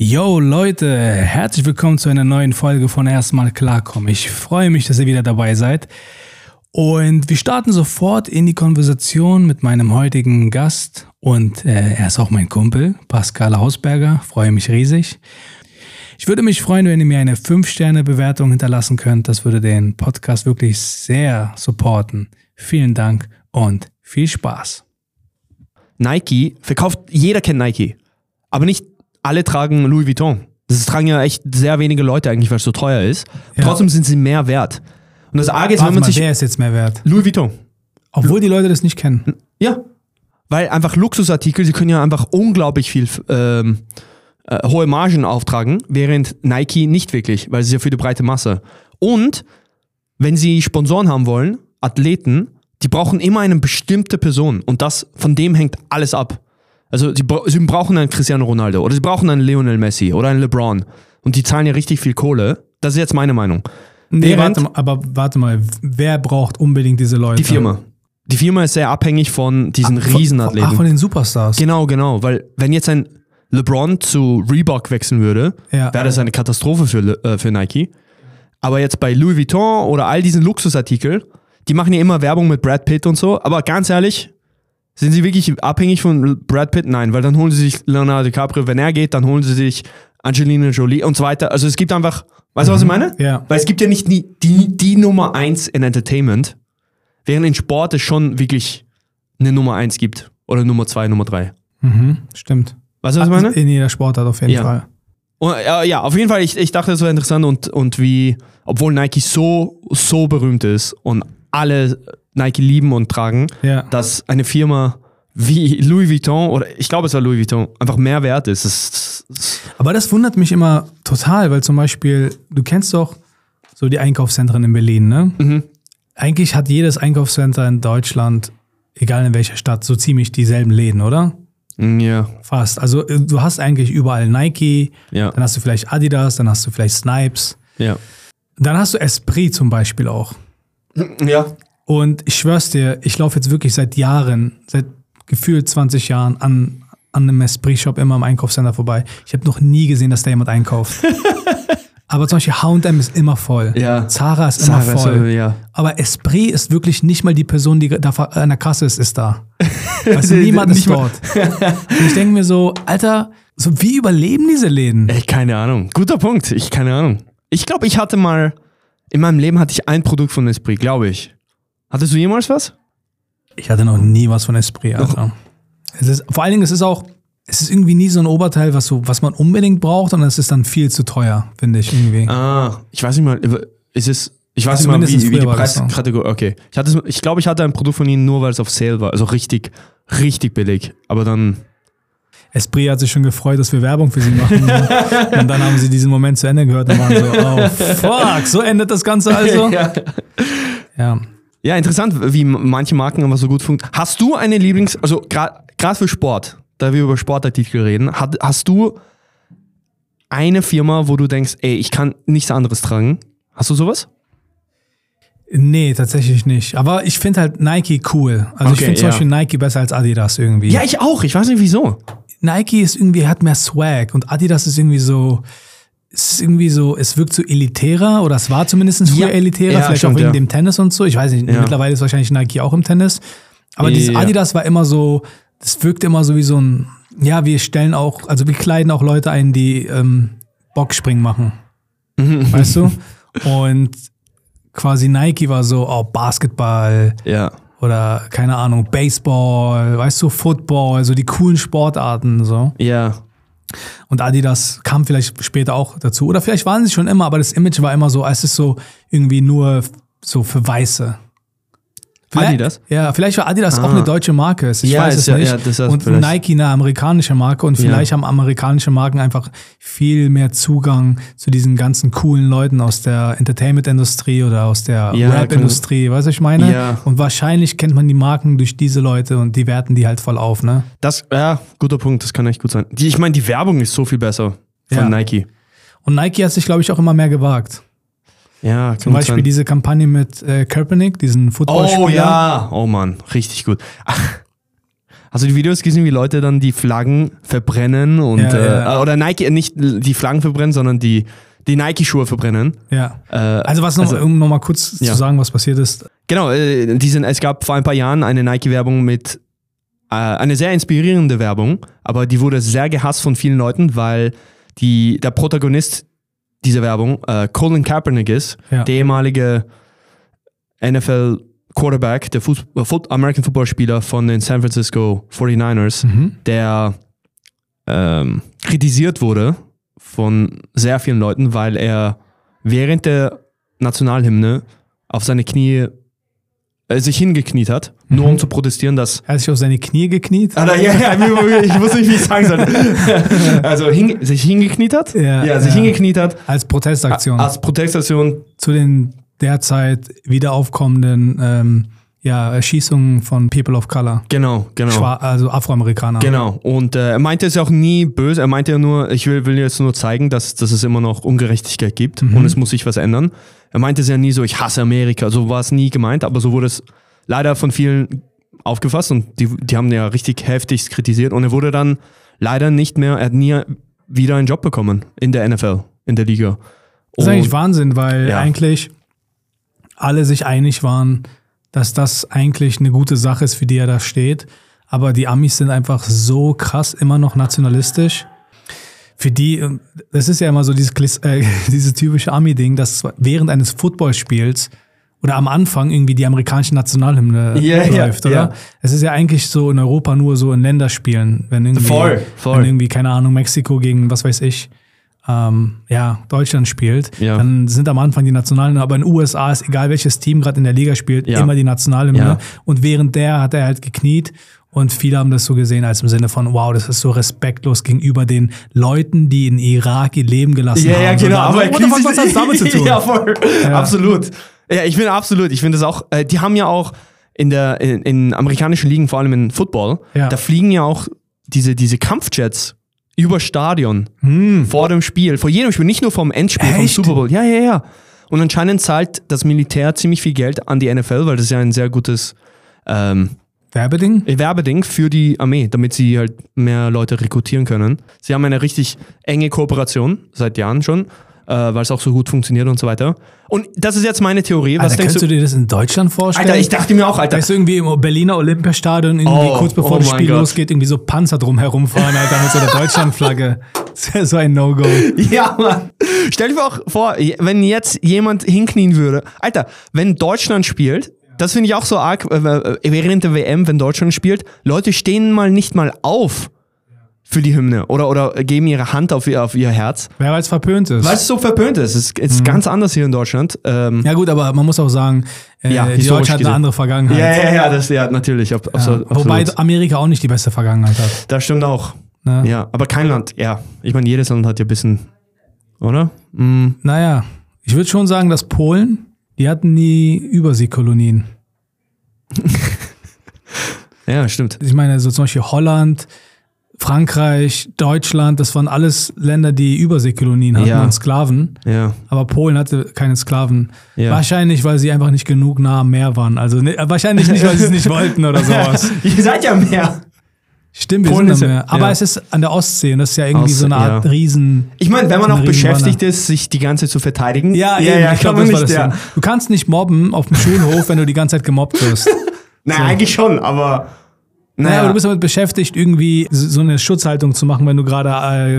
Yo Leute, herzlich willkommen zu einer neuen Folge von Erstmal klarkommen. Ich freue mich, dass ihr wieder dabei seid. Und wir starten sofort in die Konversation mit meinem heutigen Gast. Und äh, er ist auch mein Kumpel, Pascal Hausberger. Freue mich riesig. Ich würde mich freuen, wenn ihr mir eine 5-Sterne-Bewertung hinterlassen könnt. Das würde den Podcast wirklich sehr supporten. Vielen Dank und viel Spaß. Nike verkauft, jeder kennt Nike, aber nicht alle tragen Louis Vuitton. Das tragen ja echt sehr wenige Leute eigentlich, weil es so teuer ist. Ja. Trotzdem sind sie mehr wert. Und das Arge ist, Warte wenn man mal, sich wer ist jetzt mehr wert? Louis Vuitton. Obwohl die Leute das nicht kennen. Ja. Weil einfach Luxusartikel, sie können ja einfach unglaublich viel ähm, äh, hohe Margen auftragen, während Nike nicht wirklich, weil sie ja für die breite Masse. Und wenn sie Sponsoren haben wollen, Athleten, die brauchen immer eine bestimmte Person und das von dem hängt alles ab. Also sie, sie brauchen einen Cristiano Ronaldo oder sie brauchen einen Lionel Messi oder einen LeBron und die zahlen ja richtig viel Kohle. Das ist jetzt meine Meinung. Nee, Während- warte mal, aber warte mal, wer braucht unbedingt diese Leute? Die Firma. Die Firma ist sehr abhängig von diesen Von- Riesenathleten. Ach, von den Superstars. Genau, genau, weil wenn jetzt ein LeBron zu Reebok wechseln würde, Ja. wäre das eine Katastrophe für, äh, für Nike. Aber jetzt bei Louis Vuitton oder all diesen Luxusartikel, die machen ja immer Werbung mit Brad Pitt und so, aber ganz ehrlich, sind sie wirklich abhängig von Brad Pitt? Nein, weil dann holen sie sich Leonardo DiCaprio, wenn er geht, dann holen sie sich Angelina Jolie und so weiter. Also es gibt einfach, weißt du, was ich meine? Ja. Weil es gibt ja nicht die, die, die Nummer eins in Entertainment, während in Sport es schon wirklich eine Nummer eins gibt. Oder Nummer zwei, Nummer drei. Mhm, stimmt. Weißt du, was ich meine? In jeder Sportart auf jeden Ja. Fall. Und, ja, ja, auf jeden Fall, ich, ich dachte, das war interessant und, und wie, obwohl Nike so, so berühmt ist und alle Nike lieben und tragen, Ja. dass eine Firma wie Louis Vuitton oder ich glaube, es war Louis Vuitton, einfach mehr wert ist. Das, das, Aber das wundert mich immer total, weil zum Beispiel, du kennst doch so die Einkaufszentren in Berlin, ne? Mhm. Eigentlich hat jedes Einkaufscenter in Deutschland, egal in welcher Stadt, so ziemlich dieselben Läden, oder? ja, Fast. Also äh, du hast eigentlich überall Nike, ja, dann hast du vielleicht Adidas, dann hast du vielleicht Snipes, ja. dann hast du Esprit zum Beispiel auch. Ja. Und ich schwör's dir, ich laufe jetzt wirklich seit Jahren, seit gefühlt 20 Jahren an, an einem Esprit-Shop immer am Einkaufscenter vorbei. Ich habe noch nie gesehen, dass da jemand einkauft. Aber zum Beispiel H&M ist immer voll. Ja. Zara ist immer Zara ist voll. so, ja. Aber Esprit ist wirklich nicht mal die Person, die da an der Kasse ist, ist da. Weißt du, niemand ist dort. Und ich denke mir so, Alter, so wie überleben diese Läden? Ey, keine Ahnung. Guter Punkt. Ich keine Ahnung. Ich glaube, ich hatte mal, in meinem Leben hatte ich ein Produkt von Esprit, glaube ich. Hattest du jemals was? Ich hatte noch nie was von Esprit, Alter. Es ist, vor allen Dingen, es ist auch, es ist irgendwie nie so ein Oberteil, was, so, was man unbedingt braucht und es ist dann viel zu teuer, finde ich irgendwie. Ah, ich weiß nicht mal, ist es, ich weiß Also nicht mal, wie, wie die. Preiskategorie, okay. Ich, hatte, ich glaube, ich hatte ein Produkt von ihnen nur, weil es auf Sale war, also richtig, richtig billig. Aber dann, Esprit hat sich schon gefreut, dass wir Werbung für sie machen. und dann haben sie diesen Moment zu Ende gehört und waren so, oh fuck, so endet das Ganze also? ja. Ja. Ja, interessant, wie manche Marken aber so gut funktionieren. Hast du eine Lieblings-, also gerade für Sport, da wir über Sportartikel reden, hat, hast du eine Firma, wo du denkst, ey, ich kann nichts anderes tragen? Hast du sowas? Nee, tatsächlich nicht. Aber ich finde halt Nike cool. Also ich Okay, finde zum ja. Beispiel Nike besser als Adidas irgendwie. Ja, ich auch. Ich weiß nicht wieso. Nike ist irgendwie, hat mehr Swag und Adidas ist irgendwie so, es ist irgendwie so, es wirkt so elitärer oder es war zumindest früher Ja. elitärer, Ja, vielleicht stimmt, auch wegen ja. dem Tennis und so. Ich weiß nicht, mittlerweile ist wahrscheinlich Nike auch im Tennis. Aber dieses. Adidas war immer so, das wirkt immer so wie so ein, ja, wir stellen auch, also wir kleiden auch Leute ein, die ähm, Boxspringen machen. Weißt du? Und quasi Nike war so, oh, Basketball, Ja. oder keine Ahnung, Baseball, weißt du, Football, so die coolen Sportarten so. Ja. Und Adidas kam vielleicht später auch dazu. Oder vielleicht waren sie schon immer, aber das Image war immer so, es ist so irgendwie nur so für Weiße. Vielleicht- Adidas? Ja, vielleicht war Adidas auch Ah. eine deutsche Marke. Ich Ja, weiß es ja- nicht. ja, das ist und vielleicht- Nike eine amerikanische Marke und vielleicht haben amerikanische Marken einfach viel mehr Zugang zu diesen ganzen coolen Leuten aus der Entertainment-Industrie oder aus der Rap-Industrie, weißt du, ich meine? Und wahrscheinlich kennt man die Marken durch diese Leute und die werten die halt voll auf, ne? Das, ja, guter Punkt, das kann echt gut sein. Die, ich meine, die Werbung ist so viel besser von. Nike. Und Nike hat sich, glaube ich, auch immer mehr gewagt. Ja, Zum Beispiel sein. diese Kampagne mit äh, Kaepernick, diesen Footballspieler. Oh ja, oh Mann, richtig gut. Ach, Hast du die Videos gesehen, wie Leute dann die Flaggen verbrennen und Ja, ja. Äh, oder Nike nicht die Flaggen verbrennen, sondern die die Nike-Schuhe verbrennen. Ja. Äh, Also was noch, also- um noch mal kurz Ja. zu sagen, was passiert ist. Genau, äh, diesen, es gab vor ein paar Jahren eine Nike-Werbung mit, äh, eine sehr inspirierende Werbung, aber die wurde sehr gehasst von vielen Leuten, weil die, der Protagonist dieser Werbung äh, Colin Kaepernick ist, Ja. der ehemalige NFL Quarterback, der Fuß, äh, American Football Spieler von den San Francisco 49ers, Mhm. der ähm, kritisiert wurde von sehr vielen Leuten, weil er während der Nationalhymne auf seine Knie äh, sich hingekniet hat, nur Mhm. um zu protestieren, dass Er hat sich auf seine Knie gekniet. Ah, ja, ja, ich wusste nicht, wie ich sagen soll. Also hing, sich hingekniet hat? Ja, sich ja. hingekniet hat. Als Protestaktion Als Protestation. zu den derzeit wieder aufkommenden ähm, ja, Erschießungen von People of Color. Genau, genau. Schwa also Afroamerikaner. Genau. Und äh, er meinte es auch nie böse. Er meinte ja nur, ich will, will jetzt nur zeigen, dass, dass es immer noch Ungerechtigkeit gibt Mhm. und es muss sich was ändern. Er meinte es ja nie so, ich hasse Amerika. So war es nie gemeint, aber so wurde es leider von vielen aufgefasst und die, die haben ja richtig heftig kritisiert und er wurde dann leider nicht mehr, er hat nie wieder einen Job bekommen in der NFL, in der Liga. Das ist Und- eigentlich Wahnsinn, weil Ja. eigentlich alle sich einig waren, dass das eigentlich eine gute Sache ist, für die er da steht. Aber die Amis sind einfach so krass immer noch nationalistisch. Für die, ähm, das ist ja immer so dieses, äh, dieses typische Ami-Ding, dass während eines Footballspiels oder am Anfang irgendwie die amerikanische Nationalhymne ja, läuft, oder? ja. Es ist ja eigentlich so in Europa nur so in Länderspielen, wenn irgendwie, Voll, voll. wenn irgendwie, keine Ahnung, Mexiko gegen, was weiß ich, ähm, ja, Deutschland spielt, Ja. dann sind am Anfang die Nationalhymne, aber in den USA ist egal welches Team gerade in der Liga spielt, Ja. immer die Nationalhymne. Ja. Und während der hat er halt gekniet und viele haben das so gesehen als im Sinne von, wow, das ist so respektlos gegenüber den Leuten, die in Irak ihr Leben gelassen Ja, haben. ja, genau. Aber er what the fuck, was hat das damit zu tun? ja, voll. Absolut. Ja, ich finde absolut. Ich finde das auch, äh, die haben ja auch in der, in, in amerikanischen Ligen, vor allem in Football, Ja. da fliegen ja auch diese, diese Kampfjets über Stadion Hm. vor dem Spiel, vor jedem Spiel, nicht nur vom Endspiel, vom Echt? Super Bowl. Ja, ja, ja. Und anscheinend zahlt das Militär ziemlich viel Geld an die NFL, weil das ist ja ein sehr gutes ähm, Werbeding? Werbeding für die Armee, damit sie halt mehr Leute rekrutieren können. Sie haben eine richtig enge Kooperation seit Jahren schon, äh, weil es auch so gut funktioniert und so weiter. Und das ist jetzt meine Theorie. Was Alter, denkst könntest du? du dir das in Deutschland vorstellen? Alter, ich dachte mir auch, Alter. Weißt du, irgendwie im Berliner Olympiastadion, irgendwie Oh, kurz bevor oh das Spiel Gott. losgeht, irgendwie so Panzer drum herumfahren, Alter, mit so einer Deutschlandflagge. Das wäre so ein No-Go. Ja, Mann. Stell dir auch vor, wenn jetzt jemand hinknien würde. Alter, wenn Deutschland spielt, das finde ich auch so arg, äh, äh, während der WM, wenn Deutschland spielt, Leute stehen mal nicht mal auf für die Hymne oder, oder geben ihre Hand auf ihr, auf ihr Herz. Wer weil es verpönt ist. Weil es so verpönt ist. Es ist, ist ganz anders hier in Deutschland. Ähm, Ja gut, aber man muss auch sagen, äh, Ja, die Deutsche hat eine andere Vergangenheit. Ja, ja, ja, das ja natürlich. Ab, Ja. absolut, Wobei. Amerika auch nicht die beste Vergangenheit hat. Das stimmt auch. Ne? Ja, aber kein Land, ja. Ich meine, jedes Land hat ja ein bisschen, oder? Mm, Naja, ich würde schon sagen, dass Polen, die hatten nie Überseekolonien. ja, stimmt. Ich meine, so zum Beispiel Holland, Frankreich, Deutschland, das waren alles Länder, die Überseekolonien hatten Ja. und Sklaven. Ja. Aber Polen hatte keine Sklaven. Ja. Wahrscheinlich, weil sie einfach nicht genug nah am Meer waren. Also ne, wahrscheinlich nicht, weil sie es nicht wollten oder sowas. Ihr seid ja mehr. Stimmt, wir Polen sind ja- Meer. Aber ja. es ist an der Ostsee und das ist ja irgendwie Aus- so eine Art ja. Riesen. Ich meine, wenn man so auch beschäftigt ist, sich die ganze Zeit zu verteidigen. Ja, ja, eben, ja ich glaube, man das war nicht. das Ja. Ding. Du kannst nicht mobben auf dem Schulhof, wenn du die ganze Zeit gemobbt wirst. Nein, eigentlich schon, aber. Naja, Naja, aber du bist damit beschäftigt, irgendwie so eine Schutzhaltung zu machen, wenn du gerade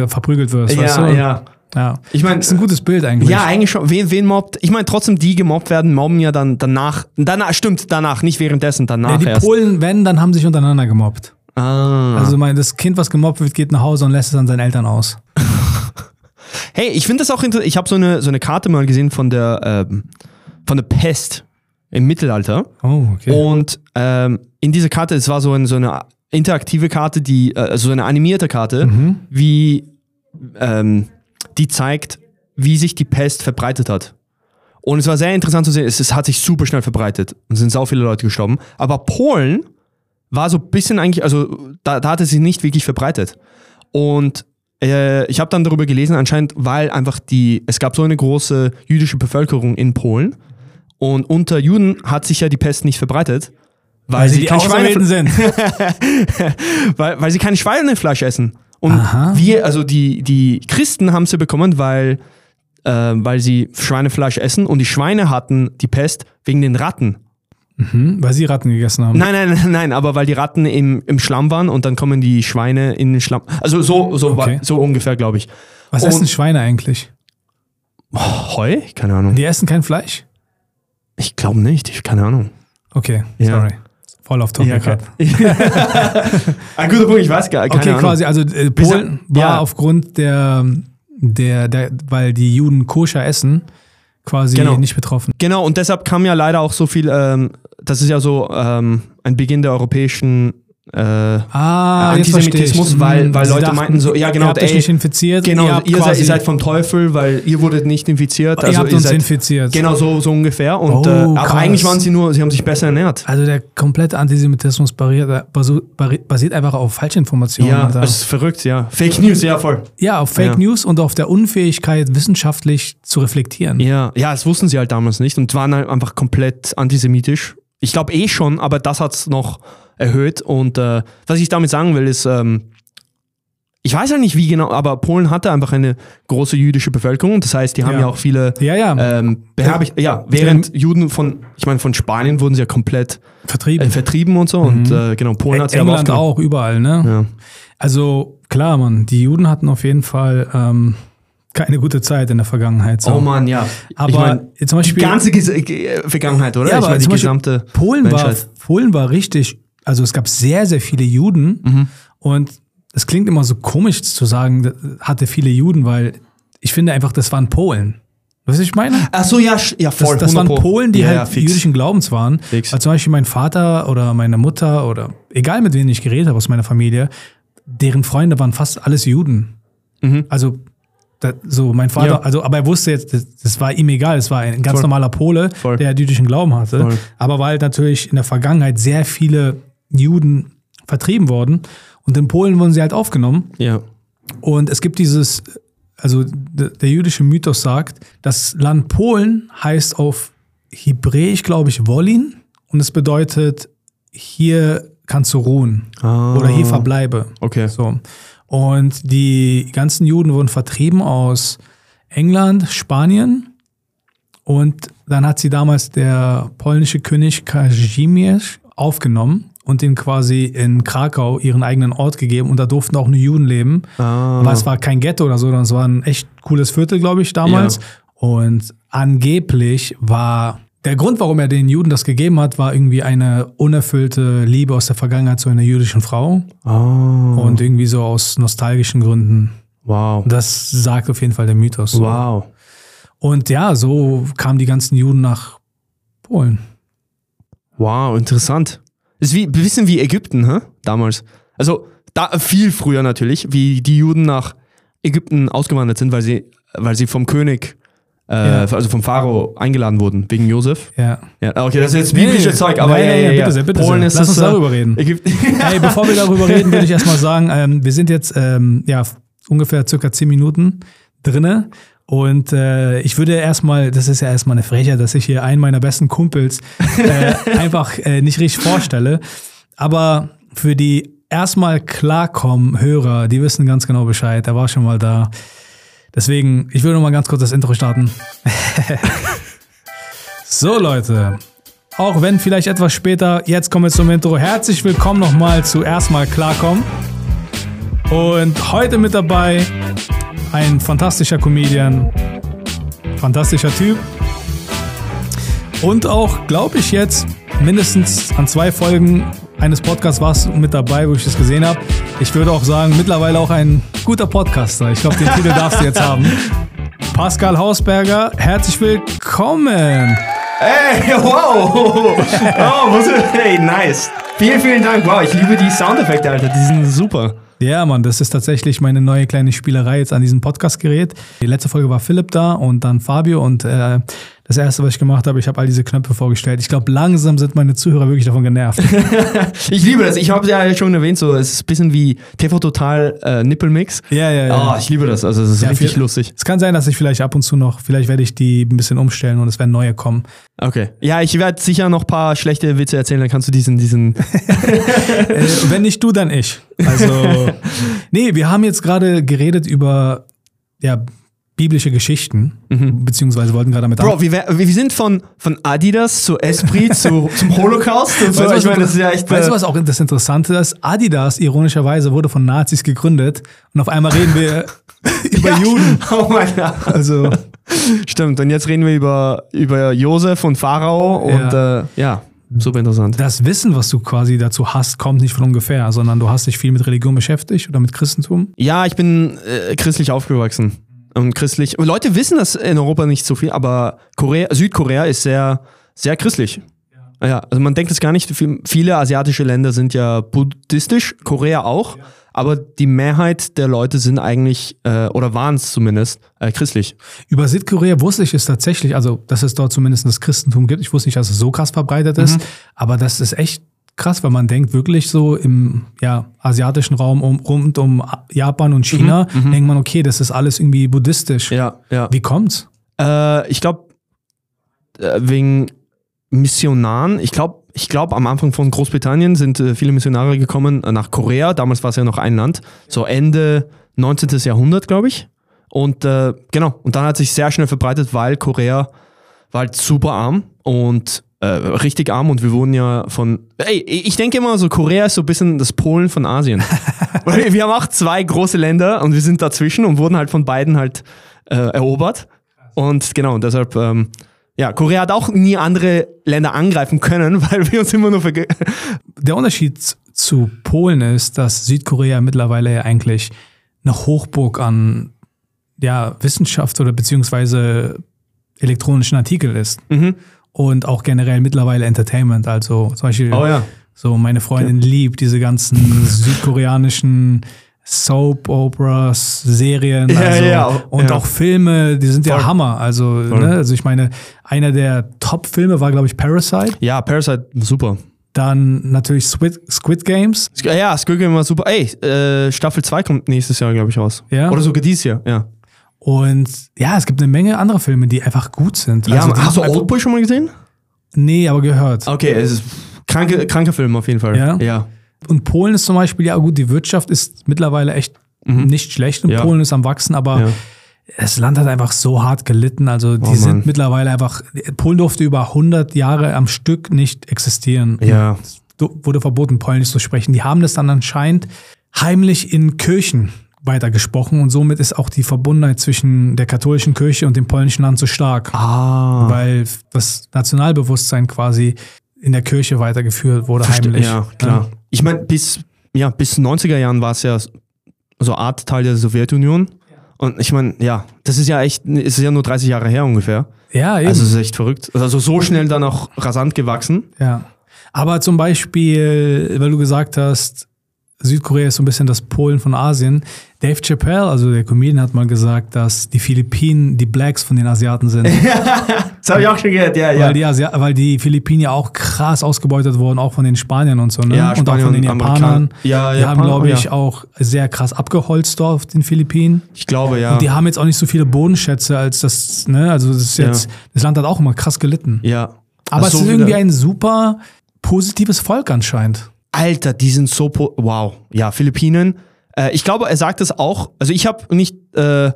äh, verprügelt wirst. weißt ja, du? ja. ja. Ich meine, Das ist ein gutes Bild eigentlich. ja, eigentlich schon. Wen, wen mobbt? Ich meine, trotzdem, die gemobbt werden, mobben ja dann danach. Danach, stimmt, danach, nicht währenddessen, danach Ja, die erst. Polen, wenn, dann haben sich untereinander gemobbt. Ah. Also mein, das Kind, was gemobbt wird, geht nach Hause und lässt es an seinen Eltern aus. Hey, ich finde das auch interessant. Ich habe so eine, so eine Karte mal gesehen von der, ähm, von der Pest im Mittelalter. Oh, okay. Und ähm, in dieser Karte, es war so, ein, so eine interaktive Karte, die, äh, so eine animierte Karte, Mhm. wie ähm, die zeigt, wie sich die Pest verbreitet hat. Und es war sehr interessant zu sehen, es, es hat sich super schnell verbreitet. Und es sind sau viele Leute gestorben. Aber Polen war so ein bisschen eigentlich, also da, da hat es sich nicht wirklich verbreitet. Und äh, ich habe dann darüber gelesen, anscheinend, weil einfach die, es gab so eine große jüdische Bevölkerung in Polen. Und unter Juden hat sich ja die Pest nicht verbreitet, weil, Weil sie sie die kein Auserwählten sind. weil, weil sie kein Schweinefleisch essen. Und Aha. wir, also die, die Christen haben sie bekommen, weil, äh, weil sie Schweinefleisch essen und die Schweine hatten die Pest wegen den Ratten. Hm, weil sie Ratten gegessen haben. Nein, nein, nein, nein, aber weil die Ratten im, im Schlamm waren und dann kommen die Schweine in den Schlamm. Also so, so, Okay. so ungefähr, glaube ich. Was Und- essen Schweine eigentlich? Heu? Keine Ahnung. Die essen kein Fleisch? Ich glaube nicht, ich keine Ahnung. Okay, Ja. sorry. Voll auf Topic grad. Ein guter Punkt, ich weiß gar keine Okay, Ahnung. quasi, also äh, Polen war ja. aufgrund der, der, der, weil die Juden koscher essen, quasi Genau. nicht betroffen. Genau, und deshalb kam ja leider auch so viel, ähm, das ist ja so ähm, ein Beginn der europäischen äh, Ah, ich. Antisemitismus, weil, weil sie Leute dachten, meinten so, ja genau, ihr habt ey, nicht infiziert. genau, ihr, ihr, seid, ihr seid vom Teufel, weil ihr wurdet nicht infiziert. ihr Also habt ihr uns seid, infiziert. Genau so, so ungefähr. Und, Oh, äh, aber krass. eigentlich waren sie nur, sie haben sich besser ernährt. Also der komplette Antisemitismus basiert, basiert basiert einfach auf Falschinformationen. Ja, Alter. das ist verrückt, ja. Fake News, ja, voll. ja, auf Fake Ja. News und auf der Unfähigkeit, wissenschaftlich zu reflektieren. Ja, ja, das wussten sie halt damals nicht und waren halt einfach komplett antisemitisch. Ich glaube eh schon, aber das hat's noch erhöht. Und äh, was ich damit sagen will, ist, ähm, ich weiß ja nicht wie genau, aber Polen hatte einfach eine große jüdische Bevölkerung. Das heißt, die haben Ja. ja, auch viele Ja, ja, ähm, beherbergt. Ja, während Juden von, ich meine, von Spanien wurden sie ja komplett vertrieben. äh, vertrieben und so. Und äh, genau, Polen hat sie aber England aufgenommen. auch, überall, ne? Also klar, Mann, die Juden hatten auf jeden Fall ähm, keine gute Zeit in der Vergangenheit. So. Oh Mann, ja. Aber ich mein, zum die Beispiel ganze Ges Ge- Vergangenheit, oder? Ja, ich aber meine, die zum Beispiel gesamte Polen war. Polen war richtig, also es gab sehr, sehr viele Juden Mhm. und es klingt immer so komisch zu sagen, das hatte viele Juden, weil ich finde einfach, das waren Polen. Weißt du, was ich meine? Ach so, ja, ja Das, voll. das waren 100 Pro. Polen, die ja, halt ja, jüdischen Glaubens waren. Fix. Also zum Beispiel mein Vater oder meine Mutter oder egal mit wem ich geredet habe aus meiner Familie, deren Freunde waren fast alles Juden. Mhm. Also da, so mein Vater, Ja. also aber er wusste jetzt, das, das war ihm egal, es war ein ganz Voll. normaler Pole, Voll. der jüdischen Glauben hatte. Voll. Aber weil halt natürlich in der Vergangenheit sehr viele Juden vertrieben wurden und in Polen wurden sie halt aufgenommen. Ja. Und es gibt dieses, also der jüdische Mythos sagt, das Land Polen heißt auf Hebräisch, glaube ich, Wolin. Und es bedeutet, hier kannst du ruhen. Ah. Oder hier verbleibe. Okay. So. Und die ganzen Juden wurden vertrieben aus England, Spanien. Und dann hat sie damals der polnische König Kazimierz aufgenommen und den quasi in Krakau ihren eigenen Ort gegeben. Und da durften auch nur Juden leben. Ah. Aber es war kein Ghetto oder so, sondern es war ein echt cooles Viertel, glaube ich, damals. Ja. Und angeblich war der Grund, warum er den Juden das gegeben hat, war irgendwie eine unerfüllte Liebe aus der Vergangenheit zu einer jüdischen Frau. Ah. Und irgendwie so aus nostalgischen Gründen. Wow. Das sagt auf jeden Fall der Mythos. so. Wow. Und ja, so kamen die ganzen Juden nach Polen. Wow, interessant. Das ist wie, ein bisschen wie Ägypten, hä? damals. Also da, viel früher natürlich, wie die Juden nach Ägypten ausgewandert sind, weil sie, weil sie vom König, äh, Ja. also vom Pharao eingeladen wurden, wegen Josef. Ja. Ja, okay, das ist jetzt Nee, biblisches nee, Zeug, aber nee, ja, ja, ja. bitte sehr, bitte Polen sehr. ist Lass uns äh, darüber reden. Hey, bevor wir darüber reden, will ich erstmal sagen, ähm, wir sind jetzt ähm, ja, ungefähr circa zehn Minuten drinne. Und äh, ich würde erstmal, das ist ja erstmal eine Frechheit, dass ich hier einen meiner besten Kumpels äh, einfach äh, nicht richtig vorstelle. Aber für die erstmal klarkommen Hörer, die wissen ganz genau Bescheid. Der war schon mal da. Deswegen, ich würde noch mal ganz kurz das Intro starten. so, Leute. Auch wenn vielleicht etwas später, jetzt kommen wir zum Intro. Herzlich willkommen nochmal zu Erstmal Klarkommen. Und heute mit dabei ein fantastischer Comedian, fantastischer Typ. Und auch, glaube ich, jetzt mindestens an zwei Folgen eines Podcasts warst du mit dabei, wo ich das gesehen habe. Ich würde auch sagen, mittlerweile auch ein guter Podcaster. Ich glaube, den Titel darfst du jetzt haben. Pascal Hausberger, herzlich willkommen. Hey, wow! Oh, ich, hey, nice. Vielen, vielen Dank. Wow, ich liebe die Soundeffekte, Alter. Die sind super. Ja, Mann, das ist tatsächlich meine neue kleine Spielerei jetzt an diesem Podcast-Gerät. Die letzte Folge war Philipp da und dann Fabio und äh, Das erste, was ich gemacht habe, ich habe all diese Knöpfe vorgestellt. Ich glaube, langsam sind meine Zuhörer wirklich davon genervt. Ich liebe das. Ich habe ja schon erwähnt, so es ist ein bisschen wie TV Total äh, Nippelmix. Ja, ja, ja. Oh, ich liebe das. Also es ist Ja, richtig viel- lustig. Es kann sein, dass ich vielleicht ab und zu noch, vielleicht werde ich die ein bisschen umstellen und es werden neue kommen. Okay. Ja, ich werde sicher noch ein paar schlechte Witze erzählen, dann kannst du diesen, diesen. äh, wenn nicht du, dann ich. Also, nee, wir haben jetzt gerade geredet über ja, biblische Geschichten, beziehungsweise wollten gerade damit Bro, wir, wir sind von, von Adidas zu Esprit zu, zum Holocaust und so. Weißt du, ich meine, das ist ja echt. weißt du, äh, was auch das Interessante ist? Adidas, ironischerweise, wurde von Nazis gegründet und auf einmal reden wir über Juden. Oh mein Gott. Also, Stimmt, und jetzt reden wir über, über Josef und Pharao und ja, äh, ja super interessant. das Wissen, was du quasi dazu hast, kommt nicht von ungefähr, sondern du hast dich viel mit Religion beschäftigt oder mit Christentum. Ja, ich bin äh, christlich aufgewachsen. Und christlich. Leute wissen das in Europa nicht so viel, aber Korea, Südkorea ist sehr, sehr christlich. Ja. also man denkt es gar nicht. viel- Viele asiatische Länder sind ja buddhistisch, Korea auch. Aber die Mehrheit der Leute sind eigentlich, äh, oder waren es zumindest, äh, christlich. Über Südkorea wusste ich es tatsächlich, also dass es dort zumindest das Christentum gibt. Ich wusste nicht, dass es so krass verbreitet ist, aber das ist echt krass, weil man denkt wirklich so im ja, asiatischen Raum um, rund um Japan und China, denkt man, okay, das ist alles irgendwie buddhistisch. Ja, ja. Wie kommt's? Äh, ich glaube, äh, wegen Missionaren. Ich glaube, ich glaube, am Anfang von Großbritannien sind äh, viele Missionare gekommen äh, nach Korea. Damals war es ja noch ein Land. So Ende 19. Jahrhundert, glaube ich. Und äh, genau, und dann hat sich sehr schnell verbreitet, weil Korea war halt super arm und äh, richtig arm und wir wurden ja von. Ey, ich denke immer so, Korea ist so ein bisschen das Polen von Asien. weil wir haben auch zwei große Länder und wir sind dazwischen und wurden halt von beiden halt äh, erobert. Und genau, und deshalb, ähm, ja, Korea hat auch nie andere Länder angreifen können, weil wir uns immer nur verge Der Unterschied zu Polen ist, dass Südkorea mittlerweile ja eigentlich eine Hochburg an ja, Wissenschaft oder beziehungsweise elektronischen Artikel ist. Mhm. Und auch generell mittlerweile Entertainment. Also zum Beispiel, Oh ja. so meine Freundin liebt diese ganzen südkoreanischen Soap-Operas, Serien Ja, also, ja, und ja. auch Filme, die sind ja Voll. Hammer. Also, ne, also ich meine, einer der Top-Filme war, glaube ich, Parasite. Ja, Parasite, super. Dann natürlich Squid, Squid Games. Ja, Squid Game war super. Ey, äh, Staffel 2 kommt nächstes Jahr, glaube ich, raus. Ja. Oder sogar dieses Jahr, ja. Und ja, es gibt eine Menge anderer Filme, die einfach gut sind. Ja, Also, hast du Oldboy schon mal gesehen? Nee, aber gehört. Okay, es ist kranke, kranker Film auf jeden Fall. Ja? Ja. Und Polen ist zum Beispiel, ja gut, die Wirtschaft ist mittlerweile echt nicht schlecht und Mhm. Ja. Polen ist am Wachsen, aber Ja. das Land hat einfach so hart gelitten. Also die Oh, Mann. sind mittlerweile einfach, Polen durfte über 100 Jahre am Stück nicht existieren. Ja. Du- Wurde verboten, Polnisch zu sprechen. Die haben das dann anscheinend heimlich in Kirchen weitergesprochen und somit ist auch die Verbundenheit zwischen der katholischen Kirche und dem polnischen Land so stark. Ah. weil das Nationalbewusstsein quasi in der Kirche weitergeführt wurde, heimlich. Ja, klar. Ich meine, bis, ja, bis 90er Jahren war es ja so Art Teil der Sowjetunion. Und ich meine, ja, das ist ja echt, es ist ja nur 30 Jahre her ungefähr. Ja, eben. Also es ist echt verrückt. Also so schnell dann auch rasant gewachsen. ja. Aber zum Beispiel, weil du gesagt hast, Südkorea ist so ein bisschen das Polen von Asien. Dave Chappelle, also der Comedian, hat mal gesagt, dass die Philippinen die Blacks von den Asiaten sind. Das habe ich auch schon gehört, ja, Weil, die Asia weil die Philippinen ja auch krass ausgebeutet wurden, auch von den Spaniern und so, ne? Ja, und auch Spanier von den Japanern. Amerikaner. Ja, die haben, Japaner, glaube ich, ja. auch sehr krass abgeholzt dort auf den Philippinen. Ich glaube, ja. Und die haben jetzt auch nicht so viele Bodenschätze als das, ne? Also das ist jetzt, das Land hat auch immer krass gelitten. ja. Aber es ist so irgendwie wieder- ein super positives Volk anscheinend. Alter, die sind so, po wow. Ja, Philippinen. Äh, ich glaube, er sagt das auch. Also ich habe nicht, äh,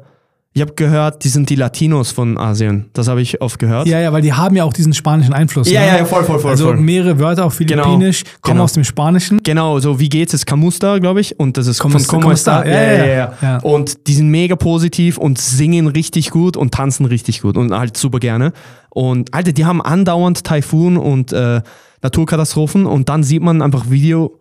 ich habe gehört, die sind die Latinos von Asien. Das habe ich oft gehört. Ja, ja, weil die haben ja auch diesen spanischen Einfluss. Ja, ne? ja, ja, voll, voll, voll, Also voll. mehrere Wörter auf Philippinisch kommen genau. aus dem Spanischen. Genau, so wie geht's ist Kamusta, glaube ich, und das ist Como von como está. está. Ja, ja, ja. Ja. Und die sind mega positiv und singen richtig gut und tanzen richtig gut und halt super gerne. Und Alter, die haben andauernd Taifun und äh, Naturkatastrophen und dann sieht man einfach Video,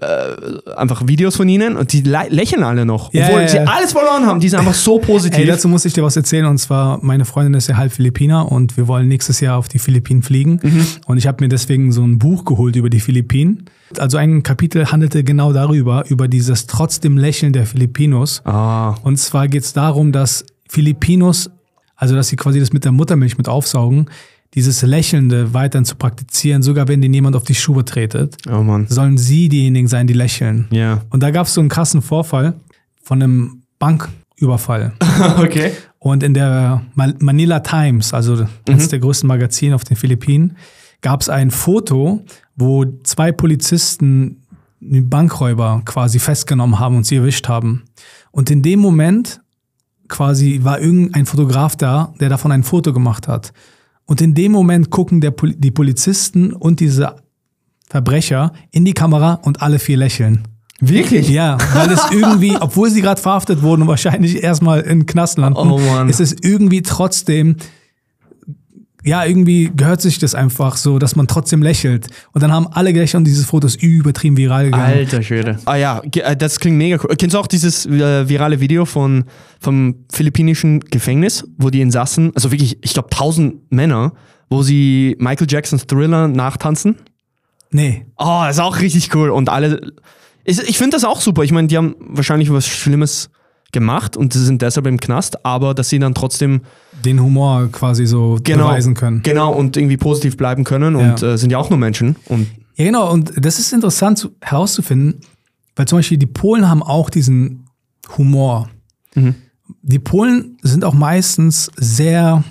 äh, einfach Videos von ihnen und die lä- lächeln alle noch, Ja, obwohl ja, sie ja. alles verloren haben. Die sind einfach so positiv. Ey, dazu muss ich dir was erzählen. Und zwar, meine Freundin ist ja halb Philippiner und wir wollen nächstes Jahr auf die Philippinen fliegen. Mhm. Und ich habe mir deswegen so ein Buch geholt über die Philippinen. Also ein Kapitel handelte genau darüber, über dieses trotzdem Lächeln der Filipinos. ah, Und zwar geht es darum, dass Filipinos also dass sie quasi das mit der Muttermilch mit aufsaugen, dieses Lächelnde weiterhin zu praktizieren, sogar wenn denen jemand auf die Schuhe tretet, Oh Mann. sollen sie diejenigen sein, die lächeln. Ja. Und da gab es so einen krassen Vorfall von einem Banküberfall. okay. Und in der Ma- Manila Times, also eines der größten Magazine auf den Philippinen, gab es ein Foto, wo zwei Polizisten einen Bankräuber quasi festgenommen haben und sie erwischt haben. Und in dem Moment quasi war irgendein Fotograf da, der davon ein Foto gemacht hat. Und in dem Moment gucken der, die Polizisten und diese Verbrecher in die Kamera und alle vier lächeln. Wirklich? Ja, weil es irgendwie, obwohl sie gerade verhaftet wurden und wahrscheinlich erstmal in den Knast landen, Oh ist es irgendwie trotzdem, ja, irgendwie gehört sich das einfach so, dass man trotzdem lächelt. Und dann haben alle gelächelt und dieses Foto ist übertrieben viral gegangen. Alter Schwede. Ah ja, äh, das klingt mega cool. Kennst du auch dieses äh, virale Video von, vom philippinischen Gefängnis, wo die Insassen, also wirklich, ich glaube, tausend Männer, wo sie Michael Jacksons Thriller nachtanzen? Nee. Oh, das ist auch richtig cool. Und alle. Ich, ich finde das auch super. Ich meine, die haben wahrscheinlich was Schlimmes gemacht und sie sind deshalb im Knast, aber dass sie dann trotzdem Den Humor quasi so genau, beweisen können. Genau, und irgendwie positiv bleiben können und Ja. äh, sind ja auch nur Menschen. Und Ja, genau. Und das ist interessant zu, herauszufinden, weil zum Beispiel die Polen haben auch diesen Humor. Die Polen sind auch meistens sehr,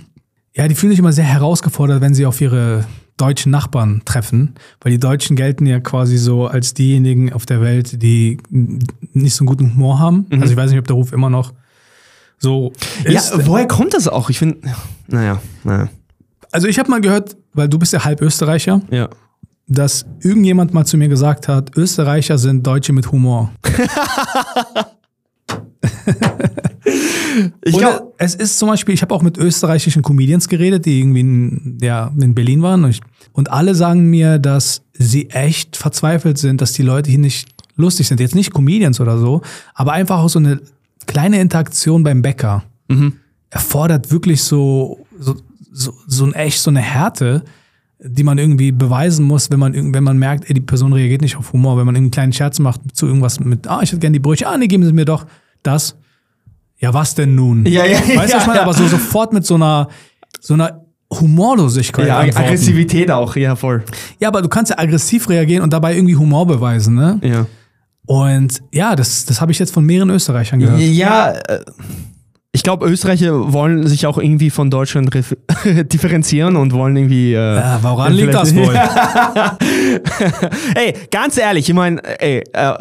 ja, die fühlen sich immer sehr herausgefordert, wenn sie auf ihre deutschen Nachbarn treffen, weil die Deutschen gelten ja quasi so als diejenigen auf der Welt, die nicht so einen guten Humor haben. Also ich weiß nicht, ob der Ruf immer noch so ist. ja, woher kommt das auch? Ich finde, naja, naja. Also ich habe mal gehört, weil du bist ja halb Österreicher, Ja. dass irgendjemand mal zu mir gesagt hat, Österreicher sind Deutsche mit Humor. Ich Oder es ist zum Beispiel, ich habe auch mit österreichischen Comedians geredet, die irgendwie in, ja, in Berlin waren. Und, ich, und alle sagen mir, dass sie echt verzweifelt sind, dass die Leute hier nicht lustig sind. Jetzt nicht Comedians oder so, aber einfach auch so eine kleine Interaktion beim Bäcker. Erfordert wirklich so, so, so, so ein echt so eine Härte, die man irgendwie beweisen muss, wenn man, wenn man merkt, ey, die Person reagiert nicht auf Humor, wenn man irgendeinen kleinen Scherz macht zu irgendwas mit, ah, ich hätte gerne die Brötchen, ah, nee, geben Sie mir doch das. Ja, was denn nun? Ja, ja, Weißt du, ja, was ich meine? ja. Aber so sofort mit so einer, so einer Humorlosigkeit. ja, antworten. Aggressivität auch, ja, voll. Ja, aber du kannst ja aggressiv reagieren und dabei irgendwie Humor beweisen, ne? Ja. Und ja, das, das habe ich jetzt von mehreren Österreichern gehört. Ja, äh, ich glaube, Österreicher wollen sich auch irgendwie von Deutschland differenzieren und wollen irgendwie. Äh, Ja, woran liegt das wohl? ey, ganz ehrlich, ich meine, ey, äh,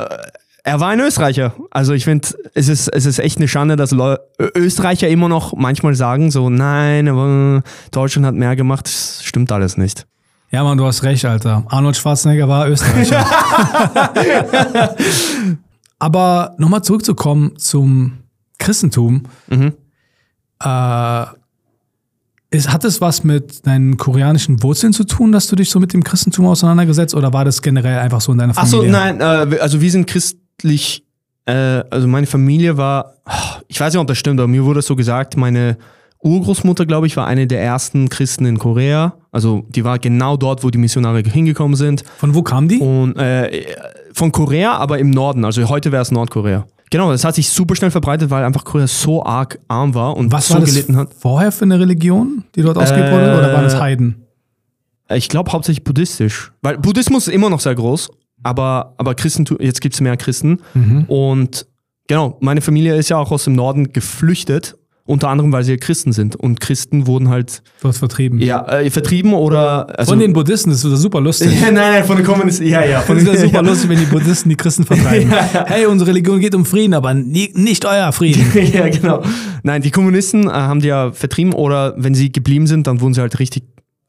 er war ein Österreicher. Also ich finde, es ist, es ist echt eine Schande, dass Leu Österreicher immer noch manchmal sagen, so, nein, aber Deutschland hat mehr gemacht. Das stimmt alles nicht. Ja, Mann, du hast recht, Alter. Arnold Schwarzenegger war Österreicher. Aber nochmal zurückzukommen zum Christentum. Äh, ist, hat es was mit deinen koreanischen Wurzeln zu tun, dass du dich so mit dem Christentum auseinandergesetzt oder war das generell einfach so in deiner Ach Familie? so, nein, äh, also wir sind christlich, äh, also meine Familie war, ich weiß nicht, ob das stimmt, aber mir wurde so gesagt, meine Urgroßmutter, glaube ich, war eine der ersten Christen in Korea. Also die war genau dort, wo die Missionare hingekommen sind. Von wo kam die? Und äh, von Korea, aber im Norden. Also heute wäre es Nordkorea. Genau, das hat sich super schnell verbreitet, weil einfach Korea so arg arm war und Was so war das gelitten hat. vorher für eine Religion, die dort ausgeübt wurde? Oder waren es Äh, Heiden? Ich glaube hauptsächlich buddhistisch. Weil Buddhismus ist immer noch sehr groß, aber, aber Christentum, jetzt gibt es mehr Christen. Und genau, meine Familie ist ja auch aus dem Norden geflüchtet, unter anderem, weil sie Christen sind. Und Christen wurden halt Dort vertrieben. ja, äh, vertrieben oder. Also, Von den Buddhisten, das ist super lustig. ja, nein, nein, von den Kommunisten. Ja, ja. Von Das ist ja den, super lustig, wenn die Buddhisten die Christen vertreiben. Hey, unsere Religion geht um Frieden, aber nie, nicht euer Frieden. ja, genau. Nein, die Kommunisten äh, haben die ja vertrieben oder wenn sie geblieben sind, dann wurden sie halt richtig,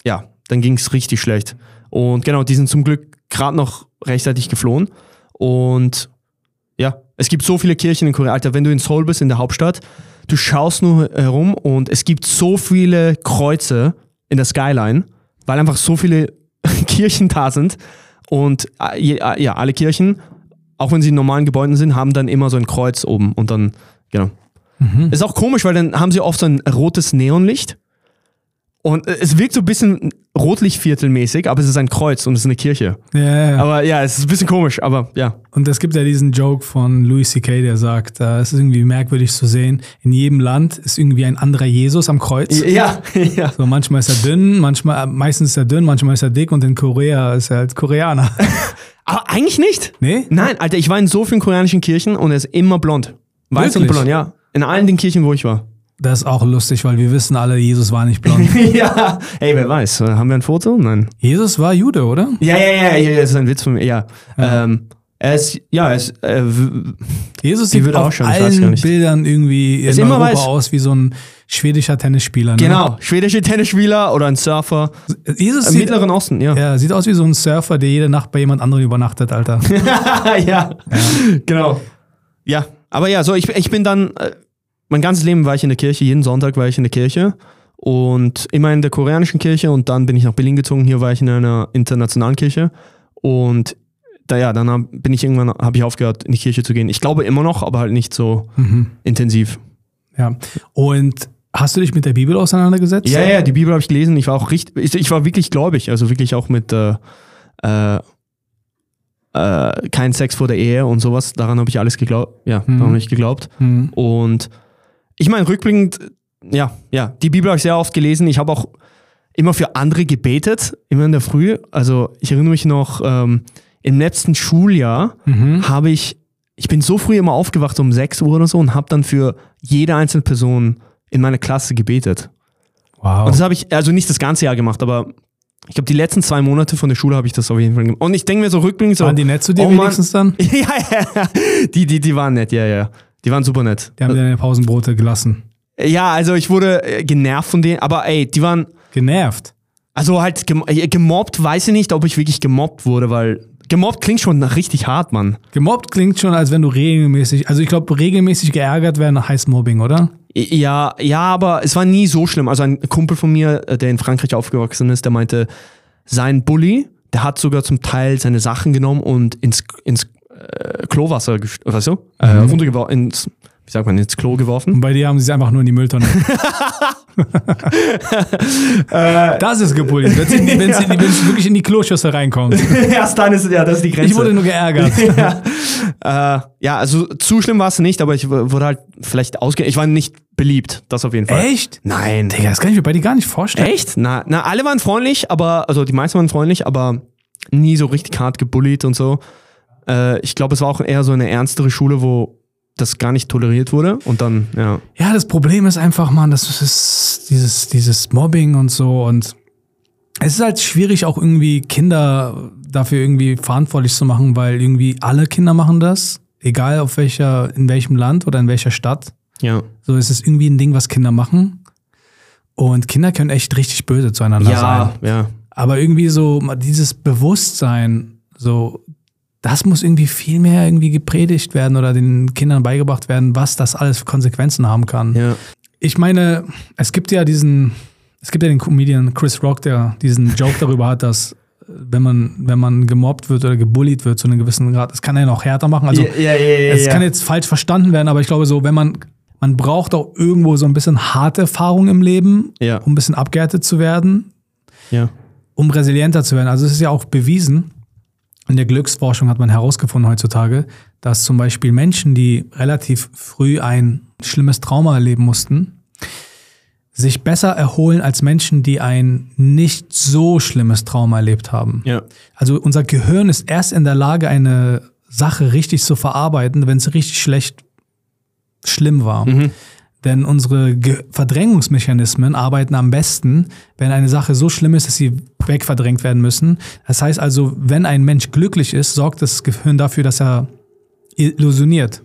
ja, dann ging es richtig schlecht. Und genau, die sind zum Glück gerade noch rechtzeitig geflohen. Und ja, es gibt so viele Kirchen in Korea. Alter, wenn du in Seoul bist, in der Hauptstadt, du schaust nur herum und es gibt so viele Kreuze in der Skyline, weil einfach so viele Kirchen da sind. Und äh, ja, alle Kirchen, auch wenn sie in normalen Gebäuden sind, haben dann immer so ein Kreuz oben und dann, genau. Ist auch komisch, weil dann haben sie oft so ein rotes Neonlicht. Und äh, es wirkt so ein bisschen Rotlichtviertelmäßig, aber es ist ein Kreuz und es ist eine Kirche. Ja, ja, ja. Aber ja, es ist ein bisschen komisch, aber ja. Und es gibt ja diesen Joke von Louis C.K., der sagt, äh, es ist irgendwie merkwürdig zu sehen, in jedem Land ist irgendwie ein anderer Jesus am Kreuz. Ja, ja. So, manchmal ist er dünn, manchmal, äh, meistens ist er dünn, manchmal ist er dick und in Korea ist er halt Koreaner. Aber eigentlich nicht. nee? Nein, Alter, ich war in so vielen koreanischen Kirchen und er ist immer blond. Weiß und Wirklich? blond, ja. In allen den Kirchen, wo ich war. Das ist auch lustig, weil wir wissen alle, Jesus war nicht blond. ja. Ey, wer weiß, haben wir ein Foto? Nein. Jesus war Jude, oder? Ja, ja, ja, ja, das ist ein Witz von mir, ja. Ähm, er ist, ja, er ist, äh, Jesus sieht würde auch auf schon, ich weiß gar allen nicht. Bildern irgendwie Ist in Europa weiß. aus wie so ein schwedischer Tennisspieler. Ne? genau, schwedische Tennisspieler oder ein Surfer. Jesus Im sieht, Mittleren Osten, ja. ja, sieht aus wie so ein Surfer, der jede Nacht bei jemand anderem übernachtet, Alter. ja. genau. Ja, aber ja, so ich, ich bin dann, äh, mein ganzes Leben war ich in der Kirche, jeden Sonntag war ich in der Kirche und immer in der koreanischen Kirche und dann bin ich nach Berlin gezogen, hier war ich in einer internationalen Kirche und da ja, dann bin ich irgendwann, habe ich aufgehört, in die Kirche zu gehen. Ich glaube immer noch, aber halt nicht so Mhm. intensiv. Ja. Und hast du dich mit der Bibel auseinandergesetzt? Ja, ja, die Bibel habe ich gelesen. Ich war auch richtig, ich, ich war wirklich gläubig, also wirklich auch mit äh, äh, äh, kein Sex vor der Ehe und sowas. Daran habe ich alles geglaubt. Ja, daran habe ich geglaubt. Mhm. Und ich meine, rückblickend, ja, ja, die Bibel habe ich sehr oft gelesen. Ich habe auch immer für andere gebetet, immer in der Früh. Also ich erinnere mich noch, ähm, im letzten Schuljahr Mhm. habe ich, ich bin so früh immer aufgewacht, um 6 Uhr oder so, und habe dann für jede einzelne Person in meiner Klasse gebetet. Wow. Und das habe ich, also nicht das ganze Jahr gemacht, aber ich glaube, die letzten zwei Monate von der Schule habe ich das auf jeden Fall gemacht. Und ich denke mir so rückblickend so. Waren die nett zu dir oh wenigstens dann? ja, ja, die, die, die waren nett, ja, ja. Die waren super nett. Die haben dir deine Pausenbrote gelassen. Ja, also ich wurde äh, genervt von denen, aber ey, die waren, Genervt. also halt äh, gemobbt, weiß ich nicht, ob ich wirklich gemobbt wurde, weil gemobbt klingt schon nach richtig hart, Mann. Gemobbt klingt schon, als wenn du regelmäßig, also ich glaube, regelmäßig geärgert werden heißt Mobbing, oder? Ja, ja, aber es war nie so schlimm. Also ein Kumpel von mir, äh, der in Frankreich aufgewachsen ist, der meinte, sein Bully, der hat sogar zum Teil seine Sachen genommen und ins, ins äh, Klowasser, weißt du, äh, runtergeworfen, ins, wie sagt man, ins Klo geworfen. Und bei dir haben sie es einfach nur in die Mülltonne. das ist gebullied. Wenn wenn sie wirklich in die Kloschüssel reinkommt. Erst dann ist, ja, das ist die Grenze. Ich wurde nur geärgert. ja. Äh, ja, also zu schlimm war es nicht, aber ich wurde halt vielleicht ausge... Ich war nicht beliebt, das auf jeden Fall. Echt? Nein. Digga, das kann ich mir bei dir gar nicht vorstellen. Echt? Na, na, alle waren freundlich, aber, also die meisten waren freundlich, aber nie so richtig hart gebullied und so. Äh, ich glaube, es war auch eher so eine ernstere Schule, wo das gar nicht toleriert wurde und dann, ja. Ja, das Problem ist einfach, man, das ist dieses, dieses Mobbing und so und es ist halt schwierig, auch irgendwie Kinder dafür irgendwie verantwortlich zu machen, weil irgendwie alle Kinder machen das, egal auf welcher, in welchem Land oder in welcher Stadt. Ja. So ist es irgendwie ein Ding, was Kinder machen. Und Kinder können echt richtig böse zueinander sein. Ja, ja. Aber irgendwie so dieses Bewusstsein, so, das muss irgendwie viel mehr irgendwie gepredigt werden oder den Kindern beigebracht werden, was das alles für Konsequenzen haben kann. Ja. Ich meine, es gibt ja diesen, es gibt ja den Comedian Chris Rock, der diesen Joke darüber hat, dass äh, wenn man, wenn man gemobbt wird oder gebullied wird zu einem gewissen Grad, das kann er noch härter machen. Also ja, ja, ja, es kann jetzt falsch verstanden werden, aber ich glaube so, wenn man, man braucht auch irgendwo so ein bisschen harte Erfahrung im Leben, um ein bisschen abgehärtet zu werden, um resilienter zu werden. Also es ist ja auch bewiesen, in der Glücksforschung hat man herausgefunden heutzutage, dass zum Beispiel Menschen, die relativ früh ein schlimmes Trauma erleben mussten, sich besser erholen als Menschen, die ein nicht so schlimmes Trauma erlebt haben. Ja. Also unser Gehirn ist erst in der Lage, eine Sache richtig zu verarbeiten, wenn es richtig schlecht schlimm war. Denn unsere Ge Verdrängungsmechanismen arbeiten am besten, wenn eine Sache so schlimm ist, dass sie wegverdrängt werden müssen. Das heißt also, wenn ein Mensch glücklich ist, sorgt das Gehirn dafür, dass er illusioniert,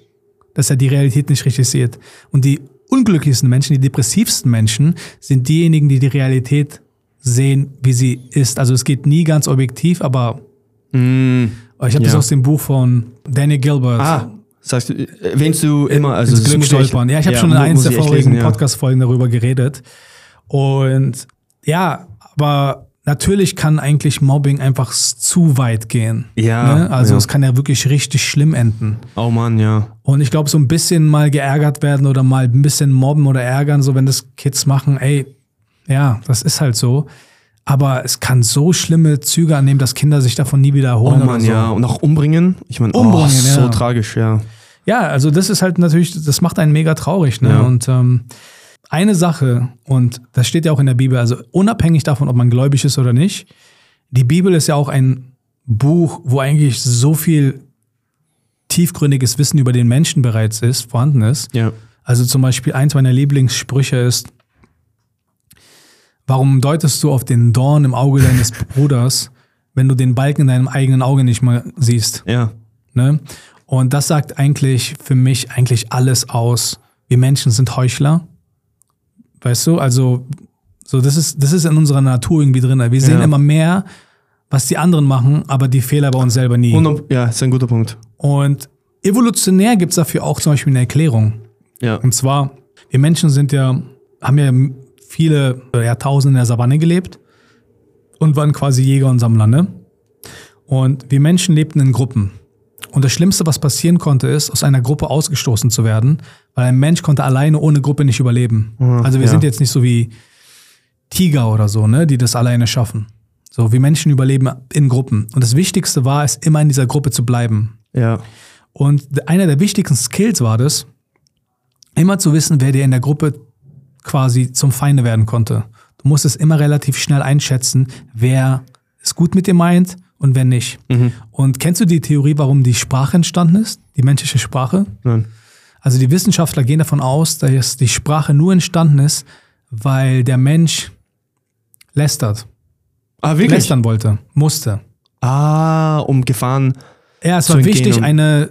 dass er die Realität nicht richtig sieht. Und die unglücklichsten Menschen, die depressivsten Menschen, sind diejenigen, die die Realität sehen, wie sie ist. Also es geht nie ganz objektiv, aber Mm. ich habe das Ja. aus dem Buch von Daniel Gilbert. Ah, sagst du, erwähnst du immer, also ins das Glück stolpern. Ja, ich habe schon in eins der vorigen ja. Podcast-Folgen darüber geredet. Und ja, aber natürlich kann eigentlich Mobbing einfach zu weit gehen. Ja, Ne? Also ja. es kann ja wirklich richtig schlimm enden. Oh Mann, ja. Und ich glaube, so ein bisschen mal geärgert werden oder mal ein bisschen mobben oder ärgern, so wenn das Kids machen, ey, ja, das ist halt so. Aber es kann so schlimme Züge annehmen, dass Kinder sich davon nie wieder Oh. Mann, so. ja. Und auch umbringen. Ich meine, oh, Umbringen, so ja. tragisch, ja. Ja, also das ist halt natürlich, das macht einen mega traurig. Ne? Ja. Und ähm, eine Sache, und das steht ja auch in der Bibel, also unabhängig davon, ob man gläubig ist oder nicht, die Bibel ist ja auch ein Buch, wo eigentlich so viel tiefgründiges Wissen über den Menschen bereits ist, vorhanden ist. Ja. Also zum Beispiel eins meiner Lieblingssprüche ist, warum deutest du auf den Dorn im Auge deines Bruders, wenn du den Balken in deinem eigenen Auge nicht mal siehst? Ja. Ne? Und das sagt eigentlich für mich eigentlich alles aus. Wir Menschen sind Heuchler. Weißt du? Also, so, das ist, das ist in unserer Natur irgendwie drin. Wir sehen Ja. immer mehr, was die anderen machen, aber die Fehler bei uns selber nie. Und, Und, ja, ist ein guter Punkt. evolutionär gibt es dafür auch zum Beispiel eine Erklärung. Ja. Und zwar, wir Menschen sind ja, haben ja viele Jahrtausende in der Savanne gelebt und waren quasi Jäger und Sammler, ne? Und wir Menschen lebten in Gruppen. Und das Schlimmste, was passieren konnte, ist, aus einer Gruppe ausgestoßen zu werden, weil ein Mensch konnte alleine ohne Gruppe nicht überleben. also wir ja. sind jetzt nicht so wie Tiger oder so, ne, die das alleine schaffen. So, wir Menschen überleben in Gruppen. Und das Wichtigste war es, immer in dieser Gruppe zu bleiben. Ja. Und einer der wichtigsten Skills war das, immer zu wissen, wer dir in der Gruppe quasi zum Feinde werden konnte. Du musstest immer relativ schnell einschätzen, wer es gut mit dir meint und wer nicht. Und kennst du die Theorie, warum die Sprache entstanden ist? Die menschliche Sprache? Nein. Also die Wissenschaftler gehen davon aus, dass die Sprache nur entstanden ist, weil der Mensch lästert, Ah, wirklich? lästern wollte, musste. Ah, um Gefahren. Ja, es war wichtig, eine,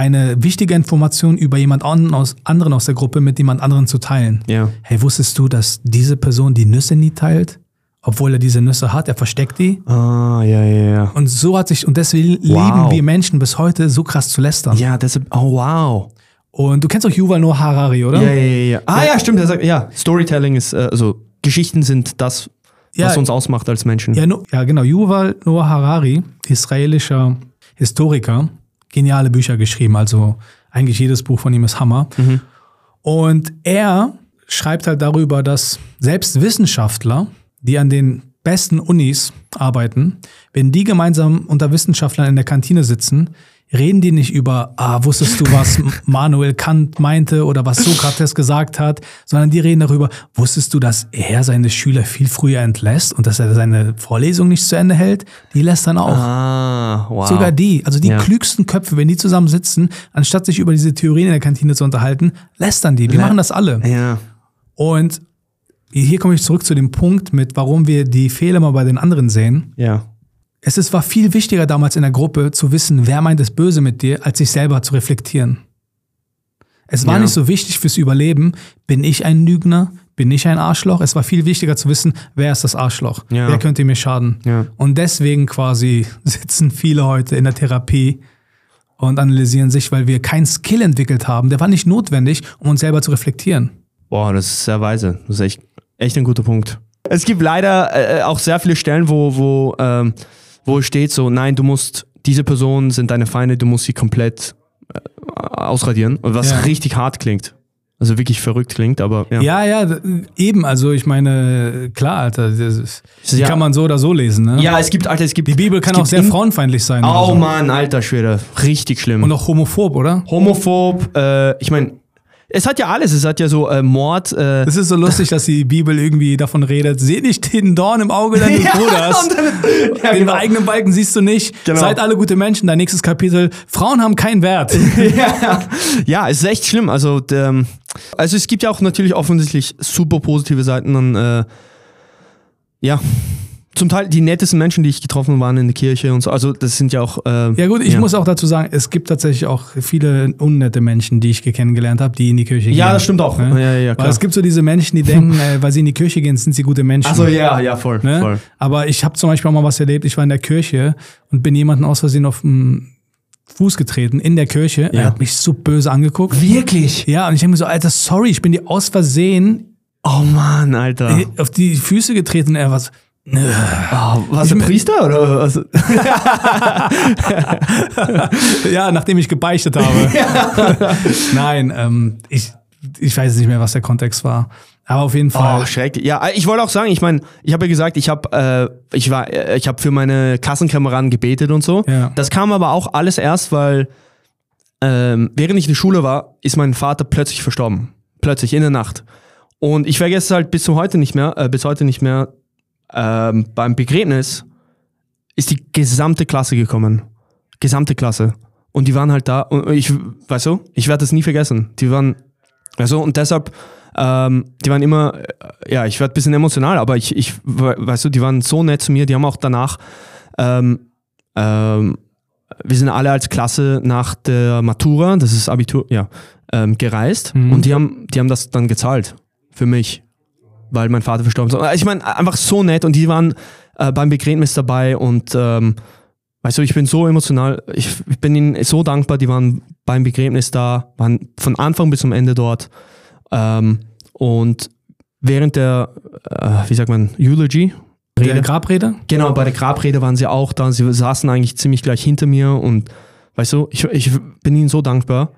eine wichtige Information über jemand anderen aus, anderen aus der Gruppe mit jemand anderen zu teilen. Ja. Hey, wusstest du, dass diese Person die Nüsse nie teilt? Obwohl er diese Nüsse hat, er versteckt die. Ah, ja, ja, ja. Und so hat sich, und deswegen lieben wir Menschen bis heute so krass zu lästern. Ja, deshalb, oh wow. Und du kennst auch Yuval Noah Harari, oder? Ja, ja, ja, ja. Ah, ja, stimmt. Er sagt, ja, Storytelling ist, äh, also Geschichten sind das, Ja. was uns ausmacht als Menschen. Ja, no, ja, genau. Yuval Noah Harari, israelischer Historiker, geniale Bücher geschrieben. Also eigentlich jedes Buch von ihm ist Hammer. Und er schreibt halt darüber, dass selbst Wissenschaftler, die an den besten Unis arbeiten, wenn die gemeinsam unter Wissenschaftlern in der Kantine sitzen, reden die nicht über, ah, wusstest du, was Manuel Kant meinte oder was Sokrates gesagt hat, sondern die reden darüber, wusstest du, dass er seine Schüler viel früher entlässt und dass er seine Vorlesung nicht zu Ende hält? Die lässt dann auch. Ah, wow. Sogar die, also die Ja. klügsten Köpfe, wenn die zusammen sitzen, anstatt sich über diese Theorien in der Kantine zu unterhalten, lästern die. Wir machen das alle. Ja. Und hier komme ich zurück zu dem Punkt mit, warum wir die Fehler mal bei den anderen sehen. Ja. Es ist, war viel wichtiger damals in der Gruppe zu wissen, wer meint es böse mit dir, als sich selber zu reflektieren. Es war Ja. nicht so wichtig fürs Überleben, bin ich ein Lügner, bin ich ein Arschloch. Es war viel wichtiger zu wissen, wer ist das Arschloch, Ja. wer könnte mir schaden. Ja. Und deswegen quasi sitzen viele heute in der Therapie und analysieren sich, weil wir keinen Skill entwickelt haben. Der war nicht notwendig, um uns selber zu reflektieren. Boah, das ist sehr weise. Das ist echt, echt ein guter Punkt. Es gibt leider äh, auch sehr viele Stellen, wo, wo, ähm, wo steht so, nein, du musst, diese Personen sind deine Feinde, du musst sie komplett äh, ausradieren. Und was Ja. richtig hart klingt. Also wirklich verrückt klingt, aber ja. Ja, ja, eben. Also ich meine, klar, Alter, das ist, die Ja. kann man so oder so lesen. Ne? Ja, es gibt, Alter, es gibt. Die Bibel kann auch sehr in- frauenfeindlich sein. Oh so. Mann, alter Schwede. Richtig schlimm. Und auch homophob, oder? Homophob, äh, ich meine, es hat ja alles. Es hat ja so äh, Mord. Äh, Es ist so lustig, dass die Bibel irgendwie davon redet, seh nicht den Dorn im Auge deines Ja, Bruders. und dann- ja, den genau. eigenen Balken siehst du nicht. Genau. Seid alle gute Menschen. Dein nächstes Kapitel. Frauen haben keinen Wert. ja, ja, es ist echt schlimm. Also, der, also es gibt ja auch natürlich offensichtlich super positive Seiten an, äh, ja, zum Teil die nettesten Menschen, die ich getroffen waren in der Kirche und so. Also das sind ja auch. Äh, Ja gut, ich muss auch dazu sagen, es gibt tatsächlich auch viele unnette Menschen, die ich kennengelernt habe, die in die Kirche gehen. Ja, das stimmt auch. Ne? Ja, ja, ja, Weil klar. es gibt so diese Menschen, die denken, äh, weil sie in die Kirche gehen, sind sie gute Menschen. Achso, ja, ja, voll, Ne? voll. Aber ich habe zum Beispiel auch mal was erlebt. Ich war in der Kirche und bin jemanden aus Versehen auf den Fuß getreten in der Kirche. Ja. Er hat mich so böse angeguckt. Wirklich? Ja, und ich denke mir so, Alter, sorry, ich bin dir aus Versehen Oh Mann, Alter. auf die Füße getreten. Er nö. Oh, was der Priester oder was? ja, nachdem ich gebeichtet habe. Nein, ähm, ich ich weiß nicht mehr, was der Kontext war. Aber auf jeden Fall. Oh, schrecklich. Ja, ich wollte auch sagen, ich meine, ich habe ja gesagt, ich habe äh, ich war äh, ich habe für meine Klassenkameraden gebetet und so. Ja. Das kam aber auch alles erst, weil ähm, während ich in der Schule war, ist mein Vater plötzlich verstorben. Plötzlich in der Nacht. Und ich vergesse es halt bis zum heute nicht mehr, äh, bis heute nicht mehr. Ähm, beim Begräbnis ist die gesamte Klasse gekommen. Gesamte Klasse. Und die waren halt da. Und ich, weißt du, ich werde das nie vergessen. Die waren, weißt du, und deshalb, ähm, die waren immer, äh, ja, ich werde ein bisschen emotional, aber ich, ich, we- weißt du, die waren so nett zu mir. Die haben auch danach, ähm, ähm, wir sind alle als Klasse nach der Matura, das ist Abitur, ja, ähm, gereist. Mhm. Und die haben, die haben das dann gezahlt. Für mich. Weil mein Vater verstorben ist. Ich meine, einfach so nett und die waren äh, beim Begräbnis dabei und ähm, weißt du, ich bin so emotional, ich, ich bin ihnen so dankbar, die waren beim Begräbnis da, waren von Anfang bis zum Ende dort. Ähm, und während der, äh, wie sagt man, Eulogy, der Grabrede? Genau, bei der Grabrede waren sie auch da. Sie saßen eigentlich ziemlich gleich hinter mir und weißt du, ich, ich bin ihnen so dankbar.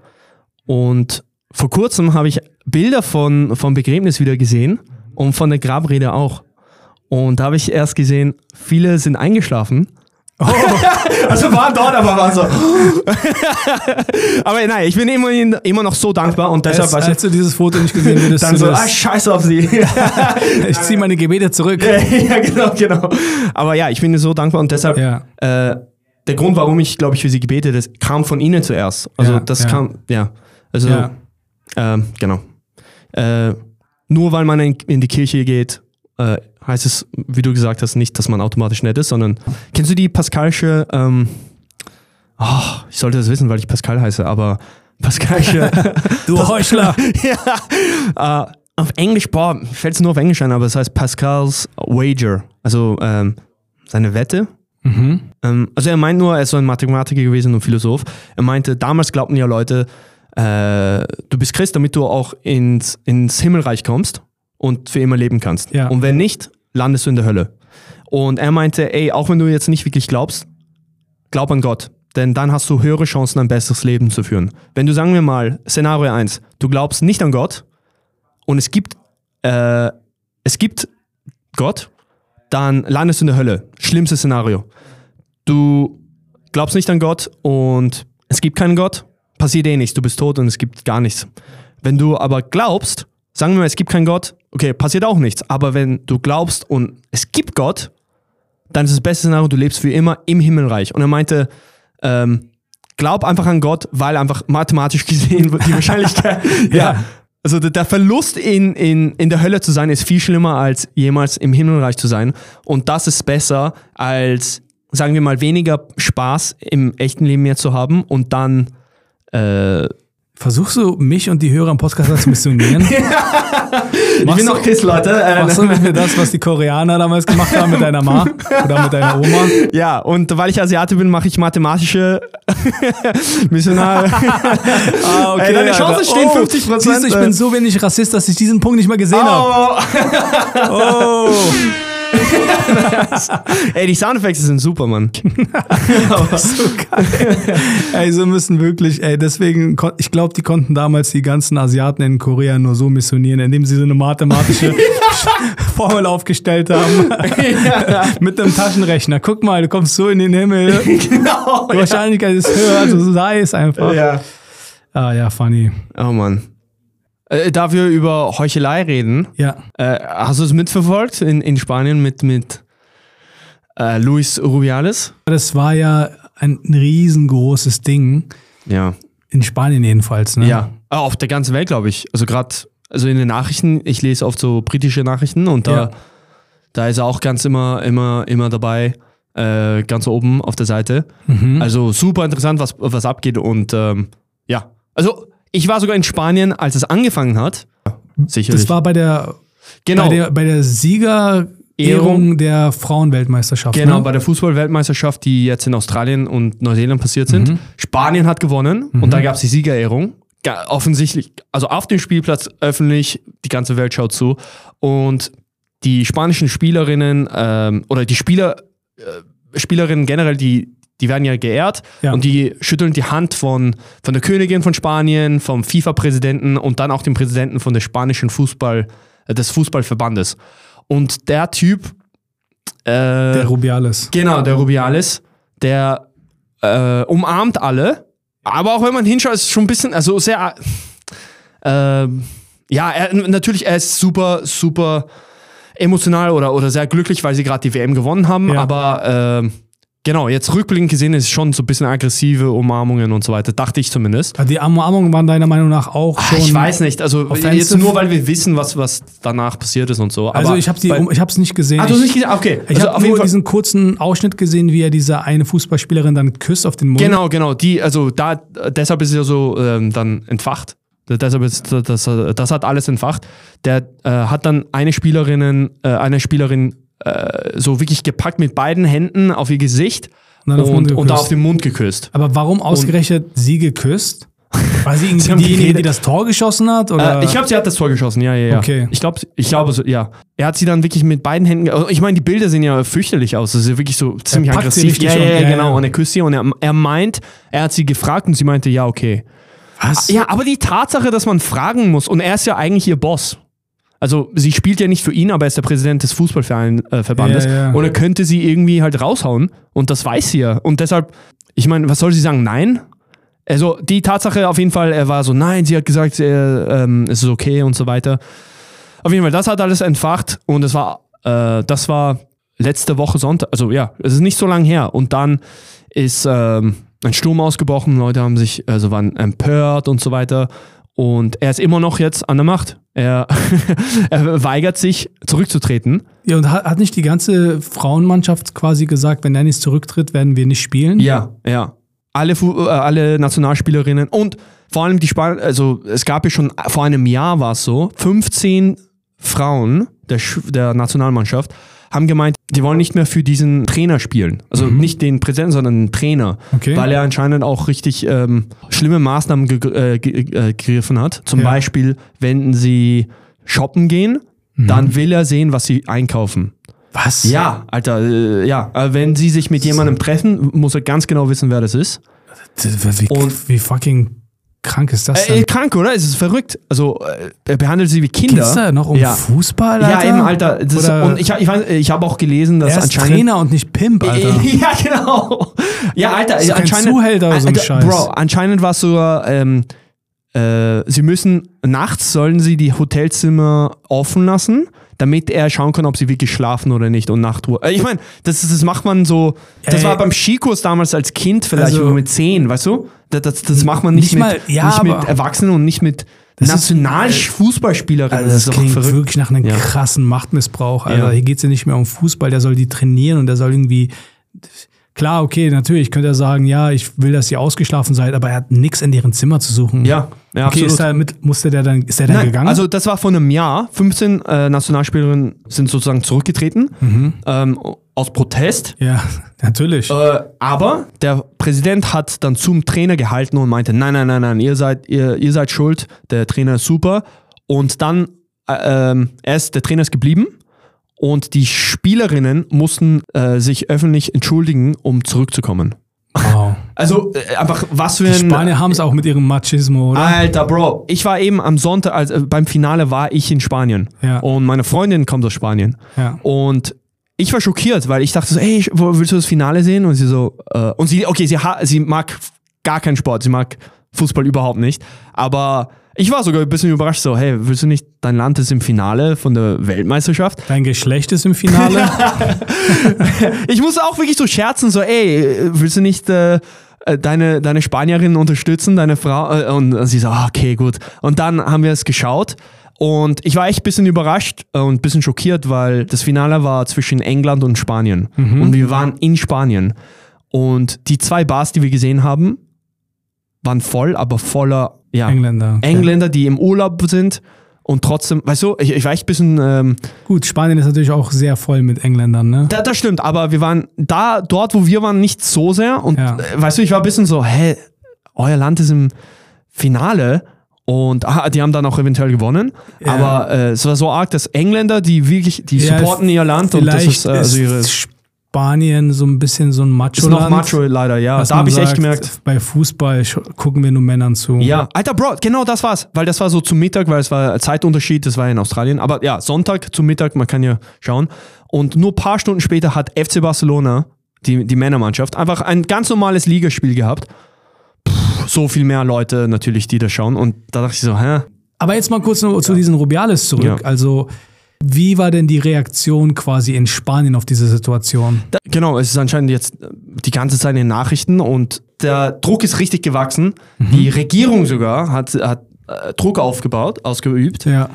Und vor kurzem habe ich Bilder von, vom Begräbnis wieder gesehen und von der Grabrede auch. Und da habe ich erst gesehen, viele sind eingeschlafen. also waren dort, aber waren so. aber nein, ich bin immer, immer noch so dankbar und deshalb, Als, weißt als du dieses Foto nicht gesehen hättest, dann du so, das- ah, scheiß auf sie. ich ziehe meine Gebete zurück. ja, genau, genau. Aber ja, ich bin so dankbar und deshalb, Ja. äh, der Grund, warum ich, glaube ich, für sie gebetet habe, kam von ihnen zuerst. Also Ja, das kam, ja. Also, ähm, genau. Äh, nur weil man in, die Kirche geht, äh, heißt es, wie du gesagt hast, nicht, dass man automatisch nett ist, sondern kennst du die Pascalsche, ähm, oh, ich sollte das wissen, weil ich Pascal heiße, aber Pascalsche, Du Heuchler. ja, äh, auf Englisch, boah, fällt es nur auf Englisch ein, aber es heißt Pascal's Wager, also ähm, seine Wette. Mhm. Ähm, also er meint nur, er ist so ein Mathematiker gewesen und Philosoph. Er meinte, damals glaubten ja Leute, äh, du bist Christ, damit du auch ins, ins Himmelreich kommst und für immer leben kannst. Ja. Und wenn nicht, landest du in der Hölle. Und er meinte, ey, auch wenn du jetzt nicht wirklich glaubst, glaub an Gott. Denn dann hast du höhere Chancen, ein besseres Leben zu führen. Wenn du, sagen wir mal, Szenario 1, du glaubst nicht an Gott und es gibt, äh, es gibt Gott, dann landest du in der Hölle. Schlimmstes Szenario. Du glaubst nicht an Gott und es gibt keinen Gott, passiert eh nichts. Du bist tot und es gibt gar nichts. Wenn du aber glaubst, sagen wir mal, es gibt keinen Gott, okay, passiert auch nichts. Aber wenn du glaubst und es gibt Gott, dann ist das beste Szenario, du lebst für immer im Himmelreich. Und er meinte, ähm, glaub einfach an Gott, weil einfach mathematisch gesehen die Wahrscheinlichkeit, ja. Also der- der Verlust in, in, in der Hölle zu sein, ist viel schlimmer als jemals im Himmelreich zu sein. Und das ist besser als, sagen wir mal, weniger Spaß im echten Leben mehr zu haben und dann äh, Versuchst du mich und die Hörer im Podcast zu missionieren? ich bin noch Christ, Leute. Äh, Machst du mit mir das, was die Koreaner damals gemacht haben mit deiner Ma oder mit deiner Oma? Ja, und weil ich Asiate bin, mache ich mathematische Missionar. Ah, Ey, deine Chancen stehen 50%. Siehst du, ich bin so wenig Rassist, dass ich diesen Punkt nicht mal gesehen habe. Oh. Ey, die Soundeffekte sind super, Mann. so geil. ey, so müssen wirklich, ey, deswegen, ich glaube, die konnten damals die ganzen Asiaten in Korea nur so missionieren, indem sie so eine mathematische Formel aufgestellt haben. Mit einem Taschenrechner. Guck mal, du kommst so in den Himmel. genau. Die Wahrscheinlichkeit ist höher, also sei es einfach. Ja. Ah, ja, funny. Oh Mann. Äh, da wir über Heuchelei reden, Ja. äh, hast du es mitverfolgt in, in Spanien mit, mit äh, Luis Rubiales? Das war ja ein riesengroßes Ding. Ja. In Spanien jedenfalls, ne? Ja. Ah, auf der ganzen Welt, glaube ich. Also gerade, also in den Nachrichten, ich lese oft so britische Nachrichten und da, Ja. da ist er auch ganz immer, immer, immer dabei, äh, ganz oben auf der Seite. Mhm. Also super interessant, was, was abgeht und ähm, ja. Also ich war sogar in Spanien, als es angefangen hat. Sicherlich. Das war bei der, genau, bei der, bei der Siegerehrung der Frauenweltmeisterschaft. genau ne? bei der Fußball-Weltmeisterschaft, die jetzt in Australien und Neuseeland passiert sind. Mhm. Spanien hat gewonnen und da gab es die Siegerehrung. Offensichtlich, also auf dem Spielplatz öffentlich, die ganze Welt schaut zu. Und die spanischen Spielerinnen ähm, oder die Spieler, äh, Spielerinnen generell, die, die werden ja geehrt Ja. und die schütteln die Hand von, von der Königin von Spanien, vom FIFA-Präsidenten und dann auch dem Präsidenten von der spanischen Fußball, äh, des Fußballverbandes. Und der Typ, äh, Der Rubiales. Genau, der Rubiales, der äh, umarmt alle, aber auch wenn man hinschaut, ist schon ein bisschen, also sehr, äh, ja, er, natürlich, er ist super, super emotional oder, oder sehr glücklich, weil sie gerade die WM gewonnen haben, Ja. aber äh, genau, jetzt rückblickend gesehen ist es schon so ein bisschen aggressive Umarmungen und so weiter, dachte ich zumindest. Die Umarmungen waren deiner Meinung nach auch Ah, schon. ich weiß nicht, also offensive? jetzt nur, weil wir wissen, was, was danach passiert ist und so. Also aber ich habe hab's nicht gesehen. Ah, du hast ich nicht gesehen? Okay. ich Also habe nur Fall- diesen kurzen Ausschnitt gesehen, wie er diese eine Fußballspielerin dann küsst auf den Mund. Genau, genau. Die, also da, deshalb ist es ja so ähm, dann entfacht. Deshalb ist das, das hat alles entfacht. Der äh, hat dann eine Spielerin, äh, eine Spielerin äh, so wirklich gepackt mit beiden Händen auf ihr Gesicht Und dann auf den Mund und, und da geküsst. auf den Mund geküsst. Aber warum ausgerechnet sie geküsst? War sie irgendwie diejenige, die das Tor geschossen hat? Oder? Äh, ich glaube, sie hat das Tor geschossen, ja, ja, ja. Okay. Ich glaube, ich glaube, so, ja. Er hat sie dann wirklich mit beiden Händen. also Ich meine, die Bilder sehen ja fürchterlich aus. Das ist ja wirklich so ziemlich packt sie aggressiv. richtig Ja, ja, und- ja, ja, genau. Und er küsst sie und er, er meint, er hat sie gefragt und sie meinte, ja, okay. Was? Ja, aber die Tatsache, dass man fragen muss, und er ist ja eigentlich ihr Boss. Also sie spielt ja nicht für ihn, aber er ist der Präsident des Fußballverbandes. Äh. Ja, ja. Und er könnte sie irgendwie halt raushauen. Und das weiß sie ja. Und deshalb, ich meine, was soll sie sagen? Nein? Also die Tatsache auf jeden Fall, er war so, nein, sie hat gesagt, äh, ähm, es ist okay und so weiter. Auf jeden Fall, das hat alles entfacht und es war, äh, das war letzte Woche Sonntag, also ja, es ist nicht so lang her. Und dann ist ähm, ein Sturm ausgebrochen, Leute haben sich, also waren empört und so weiter. Und er ist immer noch jetzt an der Macht. Er, er weigert sich zurückzutreten. Ja, und hat, hat nicht die ganze Frauenmannschaft quasi gesagt, wenn er nicht zurücktritt, werden wir nicht spielen? Ja, ja. Alle, äh, alle Nationalspielerinnen und vor allem die Span also es gab ja schon vor einem Jahr war es so, 15 Frauen der, Sch- der Nationalmannschaft haben gemeint, die wollen nicht mehr für diesen Trainer spielen. Also nicht den Präsidenten, sondern den Trainer. Okay. Weil er anscheinend auch richtig ähm, schlimme Maßnahmen ge äh, äh, gegriffen hat. Zum Ja. Beispiel, wenn sie shoppen gehen, dann will er sehen, was sie einkaufen. Was? Ja, Alter, äh, ja. Äh, wenn sie sich mit jemandem treffen, muss er ganz genau wissen, wer das ist. Wie, Und- wie fucking krank ist das Äh, denn? krank, oder? Es ist verrückt. Also, äh, er behandelt sie wie Kinder. Geht's da noch um ja. Fußball, Ja, Alter? eben, Alter. Ist, und ich, ich, ich habe auch gelesen, dass er ist anscheinend. Trainer und nicht Pimp, Alter. Ja, genau. Ja, Alter, ist kein anscheinend. Zuhälter oder so ein Scheiß. Bro, anscheinend war es sogar, ähm, äh, sie müssen, nachts sollen sie die Hotelzimmer offen lassen, damit er schauen kann, ob sie wirklich schlafen oder nicht und Nachtruhe. Äh, Ich meine, das, das macht man so, das Ey. war beim Skikurs damals als Kind vielleicht Also- mit zehn, weißt du? Das, das, das macht man nicht, Nicht mit, mal- ja, nicht mit Erwachsenen und nicht mit Das Nationalfußballspielerinnen. Also das, ist doch klingt verrückt. wirklich nach einem Ja. krassen Machtmissbrauch. Alter. Ja. Hier geht es ja nicht mehr um Fußball, der soll die trainieren und der soll irgendwie. Klar, okay, natürlich könnte er sagen, ja, ich will, dass ihr ausgeschlafen seid, aber er hat nichts in deren Zimmer zu suchen. Ja, ja, okay, absolut. ist da mit, musste der dann, ist der dann Nein, gegangen? Also das war vor einem Jahr. 15 äh, Nationalspielerinnen sind sozusagen zurückgetreten Mhm. ähm, aus Protest. ja, natürlich. Äh, aber der Präsident hat dann zum Trainer gehalten und meinte, nein, nein, nein, nein, ihr seid, ihr, ihr seid schuld, der Trainer ist super. Und dann, äh, ähm, er ist, der Trainer ist geblieben und die Spielerinnen mussten äh, sich öffentlich entschuldigen, um zurückzukommen. wow. Also äh, einfach was für Die ein... Spanier haben es auch mit ihrem Machismo, oder? Alter, Bro, ich war eben am Sonntag, also beim Finale war ich in Spanien. Ja. Und meine Freundin kommt aus Spanien. Ja. Und ich war schockiert, weil ich dachte so, ey, willst du das Finale sehen? Und sie so, äh, und sie, okay, sie, sie mag gar keinen Sport, sie mag Fußball überhaupt nicht. Aber ich war sogar ein bisschen überrascht, so, hey, willst du nicht, dein Land ist im Finale von der Weltmeisterschaft? Dein Geschlecht ist im Finale. Ich musste auch wirklich so scherzen, so, ey, willst du nicht äh, äh, deine, deine Spanierin unterstützen, deine Frau? Äh, Und sie so, ah, okay, gut. Und dann haben wir es geschaut. Und ich war echt ein bisschen überrascht und ein bisschen schockiert, weil das Finale war zwischen England und Spanien. Und wir waren in Spanien. Und die zwei Bars, die wir gesehen haben, waren voll, aber voller ja, Engländer. okay. Engländer, die im Urlaub sind. Und trotzdem, weißt du, ich, ich war echt ein bisschen ähm, Gut, Spanien ist natürlich auch sehr voll mit Engländern, ne? da, das stimmt, aber wir waren da, dort, wo wir waren, nicht so sehr. Und Ja. äh, weißt du, ich war ein bisschen so, hä, euer Land ist im Finale. Und ah, die haben dann auch eventuell gewonnen. Ja. Aber äh, es war so arg, dass Engländer, die wirklich, die Ja, supporten ihr Land und das ist äh, also ihre. ist Spanien so ein bisschen so ein macho Ist noch Macho leider, ja. Da habe ich echt sagt, gemerkt. Bei Fußball gucken wir nur Männern zu. Ja, Alter Bro, genau das war's. Weil das war so zum Mittag, weil es war Zeitunterschied, das war in Australien. Aber ja, Sonntag zum Mittag, man kann ja schauen. Und nur ein paar Stunden später hat FC Barcelona, die, die Männermannschaft, einfach ein ganz normales Ligaspiel gehabt. Puh, so viel mehr Leute natürlich, die das schauen. Und da dachte ich so, hä? Aber jetzt mal kurz noch zu diesen Rubiales zurück. Ja. Also, wie war denn die Reaktion quasi in Spanien auf diese Situation? Da, genau, es ist anscheinend jetzt äh, die ganze Zeit in den Nachrichten und der Druck ist richtig gewachsen. Die Regierung sogar hat, hat äh, Druck aufgebaut, ausgeübt. Ja.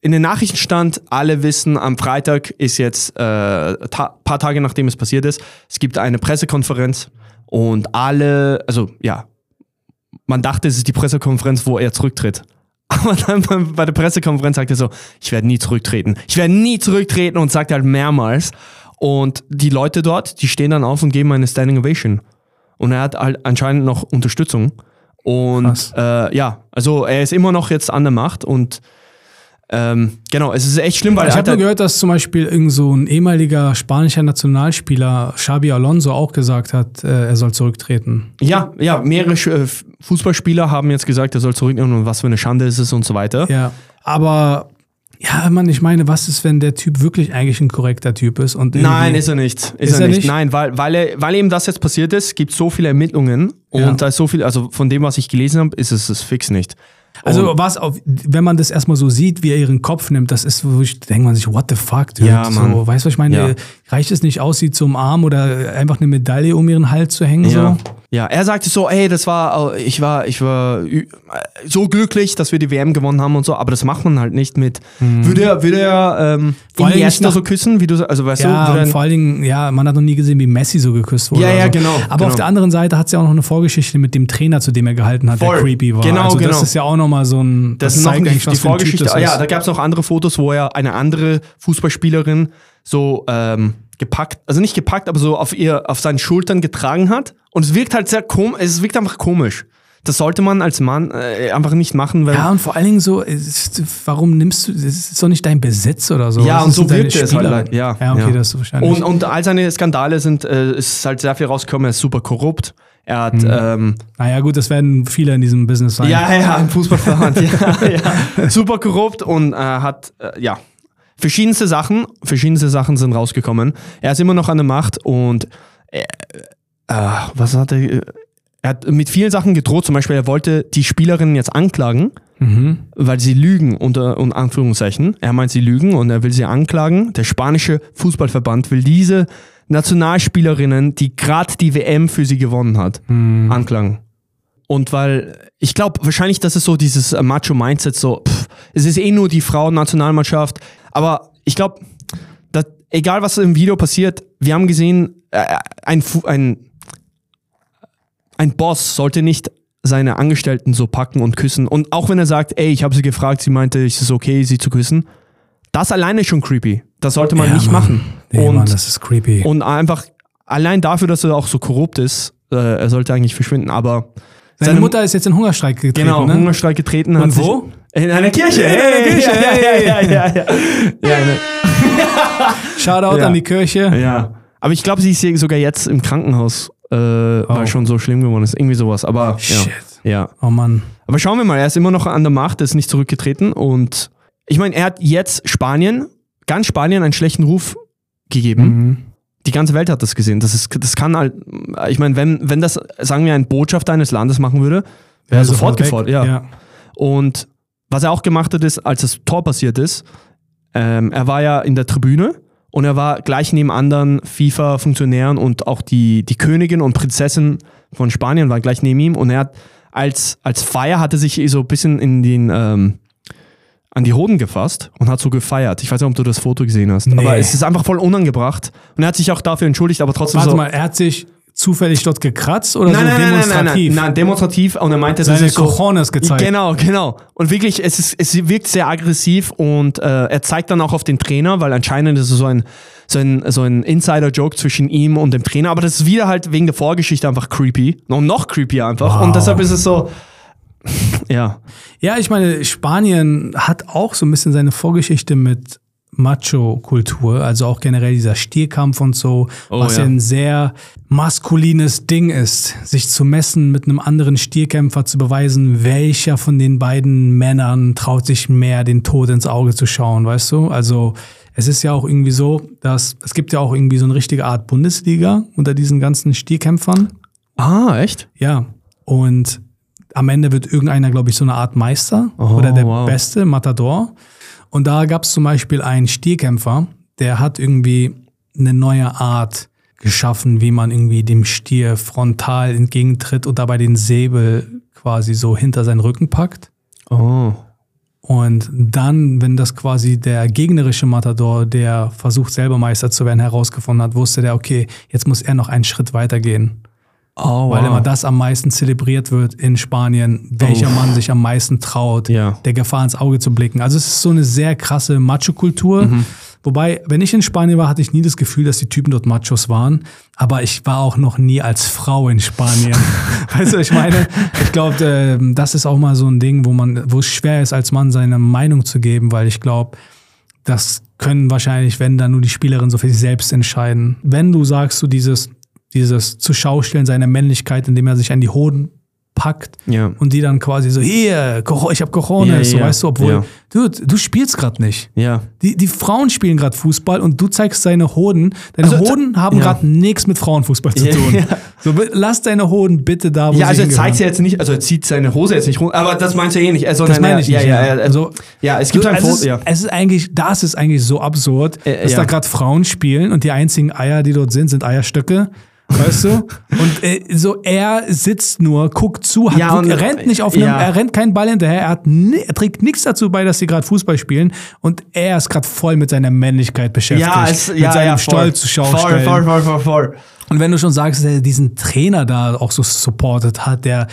In den Nachrichten stand, alle wissen, am Freitag ist jetzt äh, ta paar Tage nachdem es passiert ist, es gibt eine Pressekonferenz und alle, also ja, man dachte, es ist die Pressekonferenz, wo er zurücktritt. Aber dann bei der Pressekonferenz sagt er so, ich werde nie zurücktreten. Ich werde nie zurücktreten und sagt halt mehrmals. Und die Leute dort, die stehen dann auf und geben eine Standing Ovation. Und er hat halt anscheinend noch Unterstützung. Und äh, ja, also er ist immer noch jetzt an der Macht und ähm, genau, es ist echt schlimm, weil Ich habe nur gehört, dass zum Beispiel irgend so ein ehemaliger spanischer Nationalspieler, Xabi Alonso, auch gesagt hat, äh, er soll zurücktreten. ja, ja, mehrere äh, Fußballspieler haben jetzt gesagt, er soll zurücknehmen und was für eine Schande ist es und so weiter. Ja. Aber, ja, Mann, ich meine, was ist, wenn der Typ wirklich eigentlich ein korrekter Typ ist? Und Nein, ist er nicht. Ist, Ist er, nicht. nicht? Nein, weil, weil, er, weil eben das jetzt passiert ist, gibt so viele Ermittlungen und Ja. da ist so viel, also von dem, was ich gelesen habe, ist es es fix nicht. Also was auf, wenn man das erstmal so sieht, wie er ihren Kopf nimmt, das ist, wo ich denkt man sich, what the fuck, dude? Ja, Mann. so, weißt du, was ich meine? Ja. Reicht es nicht aus, sie zum Arm oder einfach eine Medaille um ihren Hals zu hängen? Ja. So? Ja, er sagte so, ey, das war, ich war, ich war so glücklich, dass wir die WM gewonnen haben und so, aber das macht man halt nicht mit. Würde er, würde er ähm, Mhm. Vor allem Iniesta nicht nach- so küssen, wie du, so- also weißt Ja, du, er, vor allen Dingen, ja, man hat noch nie gesehen, wie Messi so geküsst wurde. Ja, ja, so. genau, Aber genau. auf der anderen Seite hat es ja auch noch eine Vorgeschichte mit dem Trainer, zu dem er gehalten hat, Voll. der creepy war. Genau, also das genau. ist ja auch nochmal so ein, Das ist noch die, eigentlich, die Typ Vorgeschichte. das ja, da gab es noch andere Fotos, wo er eine andere Fußballspielerin so ähm, gepackt, also nicht gepackt, aber so auf ihr, auf seinen Schultern getragen hat. Und es wirkt halt sehr komisch, es wirkt einfach komisch. Das sollte man als Mann äh, einfach nicht machen, weil Ja, und vor allen Dingen so, ist, warum nimmst du, das ist doch nicht dein Besitz oder so. Ja, Das und so wirkt es halt. Ja, ja, okay, ja. das ist wahrscheinlich. Und, und all seine Skandale sind, äh, ist halt sehr viel rausgekommen. Er ist super korrupt. Er hat, Mhm. ähm, naja, gut, das werden viele in diesem Business sein. ja, ja, im Fußballverband, ja, ja, super korrupt und äh, hat, äh, ja, verschiedenste Sachen, verschiedenste Sachen sind rausgekommen. Er ist immer noch an der Macht und, äh, äh, was hat er, er hat mit vielen Sachen gedroht. Zum Beispiel, er wollte die Spielerinnen jetzt anklagen, Mhm. weil sie lügen, unter, unter Anführungszeichen. Er meint, sie lügen und er will sie anklagen. Der spanische Fußballverband will diese Nationalspielerinnen, die gerade die WM für sie gewonnen hat, Mhm. anklagen. Und weil, ich glaube, wahrscheinlich, das ist so dieses äh, Macho-Mindset, so, pff, es ist eh nur die Frauen-Nationalmannschaft. Aber ich glaube, egal was im Video passiert, wir haben gesehen, äh, ein, ein, ein Boss sollte nicht seine Angestellten so packen und küssen. Und auch wenn er sagt, ey, ich habe sie gefragt, sie meinte, es ist okay, sie zu küssen. Das alleine ist schon creepy. Das sollte man Ja, nicht Mann. machen. Nee, und, Mann, das ist creepy. und einfach allein dafür, dass er auch so korrupt ist, äh, er sollte eigentlich verschwinden. Aber Seine, Mutter ist jetzt in Hungerstreik getreten, genau ne? Hungerstreik getreten. Und hat sich- wo? In einer Kirche. Hey, in der Kirche, Ja, hey. ja, ja, ja, ja. ja, ne. Shoutout Ja. an die Kirche. ja. Aber ich glaube, sie ist sogar jetzt im Krankenhaus, äh, weil Oh. schon so schlimm geworden ist. Irgendwie sowas. Aber Shit. ja. ja. Oh Mann. Aber schauen wir mal, er ist immer noch an der Macht, er ist nicht zurückgetreten und ich meine, er hat jetzt Spanien, ganz Spanien einen schlechten Ruf gegeben. Mhm. Die ganze Welt hat das gesehen. Das, ist, das kann halt, ich meine, wenn, wenn das, sagen wir, ein Botschafter eines Landes machen würde, wäre er sofort weg. gefordert. Ja. ja. Und was er auch gemacht hat, ist, als das Tor passiert ist, ähm, er war ja in der Tribüne und er war gleich neben anderen FIFA-Funktionären und auch die, die Königin und Prinzessin von Spanien war gleich neben ihm und er hat als, als Feier hatte sich so ein bisschen in den, ähm, an die Hoden gefasst und hat so gefeiert. Ich weiß nicht, ob du das Foto gesehen hast, Nee. aber es ist einfach voll unangebracht und er hat sich auch dafür entschuldigt, aber trotzdem Warte so. mal, er hat sich zufällig dort gekratzt oder Nein, so nein, nein, nein, nein, demonstrativ? nein, nein, demonstrativ und er meinte, das Seine ist so, Cojones gezeigt. Genau, genau. Und wirklich, es, ist, es wirkt sehr aggressiv und äh, er zeigt dann auch auf den Trainer, weil anscheinend ist es so ein, so ein, so ein Insider-Joke zwischen ihm und dem Trainer. Aber das ist wieder halt wegen der Vorgeschichte einfach creepy. Noch, noch creepier einfach. Wow. Und deshalb ist es so, ja. Ja, ich meine, Spanien hat auch so ein bisschen seine Vorgeschichte mit Macho-Kultur, also auch generell dieser Stierkampf und so, Oh, was ja. ja. ein sehr maskulines Ding ist, sich zu messen mit einem anderen Stierkämpfer, zu beweisen, welcher von den beiden Männern traut sich mehr, den Tod ins Auge zu schauen, weißt du? Also es ist ja auch irgendwie so, dass es gibt ja auch irgendwie so eine richtige Art Bundesliga unter diesen ganzen Stierkämpfern. Ah, echt? Ja, und am Ende wird irgendeiner, glaube ich, so eine Art Meister Oh, oder der wow. beste Matador. Und da gab es zum Beispiel einen Stierkämpfer, der hat irgendwie eine neue Art geschaffen, wie man irgendwie dem Stier frontal entgegentritt und dabei den Säbel quasi so hinter seinen Rücken packt. Oh. Und dann, wenn das quasi der gegnerische Matador, der versucht selber Meister zu werden, herausgefunden hat, wusste der, okay, jetzt muss er noch einen Schritt weitergehen. Oh, Weil immer das am meisten zelebriert wird in Spanien, welcher Oh. Mann sich am meisten traut, Ja. der Gefahr ins Auge zu blicken. Also es ist so eine sehr krasse Macho-Kultur. Mhm. Wobei, wenn ich in Spanien war, hatte ich nie das Gefühl, dass die Typen dort Machos waren. Aber ich war auch noch nie als Frau in Spanien. weißt du, ich meine, ich glaube, äh, das ist auch mal so ein Ding, wo man, wo es schwer ist, als Mann seine Meinung zu geben, weil ich glaube, das können wahrscheinlich, wenn dann nur die Spielerin so für sich selbst entscheiden. Wenn du sagst, du dieses, dieses zu Schaustellen seiner Männlichkeit, indem er sich an die Hoden packt Ja. und die dann quasi so, hier, ich hab Cojones, Ja, so ja. weißt du, obwohl, Ja. dude, du spielst gerade nicht. Ja. Die, die Frauen spielen gerade Fußball und du zeigst deine Hoden. Deine Also, Hoden haben ja. gerade nichts mit Frauenfußball zu Ja, tun. ja. So, lass deine Hoden bitte da, wo Ja, sie also er hingehören. zeigt sie jetzt nicht, also er zieht seine Hose jetzt nicht runter, aber das meinst du eh nicht. Sondern Das meine ich er, nicht. Ja, ja, ja. Also, ja, es gibt Du, ein es, Foto, ist, ja. es ist eigentlich, das ist eigentlich so absurd, Äh, dass ja. da gerade Frauen spielen und die einzigen Eier, die dort sind, sind Eierstöcke. Weißt du? Und äh, so er sitzt nur, guckt zu, hat, Ja, und- er rennt nicht auf einem, ja. er rennt keinen Ball hinterher, er, hat er trägt nichts dazu bei, dass sie gerade Fußball spielen und er ist gerade voll mit seiner Männlichkeit beschäftigt, Ja, es, mit ja, seinem ja. Stolz zu Schau Voll, voll, voll, voll, voll. Und wenn du schon sagst, dass er diesen Trainer da auch so supportet hat, der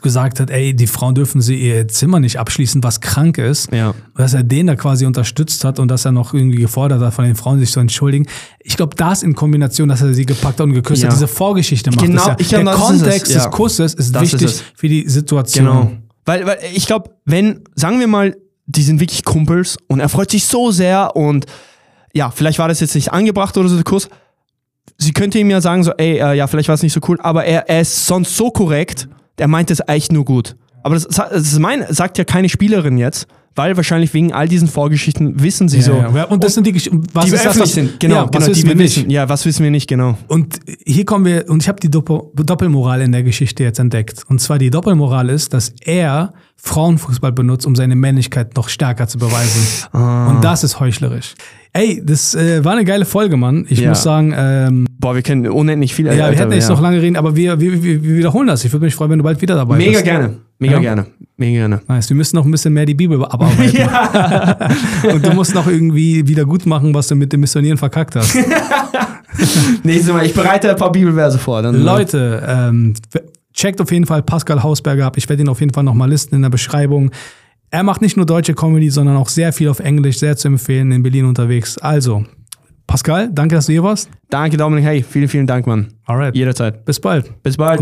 gesagt hat, ey, die Frauen dürfen sie ihr Zimmer nicht abschließen, was krank ist. Ja. Dass er den da quasi unterstützt hat und dass er noch irgendwie gefordert hat, von den Frauen sich zu entschuldigen. Ich glaube, das in Kombination, dass er sie gepackt hat und geküsst Ja. hat, diese Vorgeschichte macht Genau, ja. ich glaub, Der ist Kontext des Kusses ist Das ist wichtig es. für die Situation. Genau. Weil, weil ich glaube, wenn, sagen wir mal, die sind wirklich Kumpels und er freut sich so sehr und ja, vielleicht war das jetzt nicht angebracht oder so der Kuss. Sie könnte ihm ja sagen, so, ey, äh, ja, vielleicht war es nicht so cool, aber er, er ist sonst so korrekt, der meint es echt nur gut. Aber das, das mein, sagt ja keine Spielerin jetzt, weil wahrscheinlich wegen all diesen Vorgeschichten wissen sie Ja, so. ja. Und das sind die Geschichten. Was die ist das, öffentlich was, sind, genau, ja, was genau, wissen die wir nicht? wissen. Ja, was wissen wir nicht, genau. Und hier kommen wir, und ich habe die Doppel Doppelmoral in der Geschichte jetzt entdeckt. Und zwar die Doppelmoral ist, dass er Frauenfußball benutzt, um seine Männlichkeit noch stärker zu beweisen. Ah. Und das ist heuchlerisch. Ey, das äh, war eine geile Folge, Mann. Ich Ja. muss sagen, ähm, Boah, wir können unendlich viel ja, wir hätten jetzt ja. noch lange reden, aber wir, wir, wir, wiederholen das. Ich würde mich freuen, wenn du bald wieder dabei Mega bist. gerne. Mega Ja? gerne. Mega gerne. Nice. Wir müssen noch ein bisschen mehr die Bibel abarbeiten. Und du musst noch irgendwie wieder gut machen, was du mit dem Missionieren verkackt hast. Nächstes Mal, ich bereite ein paar Bibelverse vor. Dann, Leute, ähm, checkt auf jeden Fall Pascal Hausberger ab. Ich werde ihn auf jeden Fall nochmal listen in der Beschreibung. Er macht nicht nur deutsche Comedy, sondern auch sehr viel auf Englisch, sehr zu empfehlen, in Berlin unterwegs. Also, Pascal, danke, dass du hier warst. Danke, Dominik. Hey, vielen, vielen Dank, Mann. Alright. Jederzeit. Bis bald. Bis bald.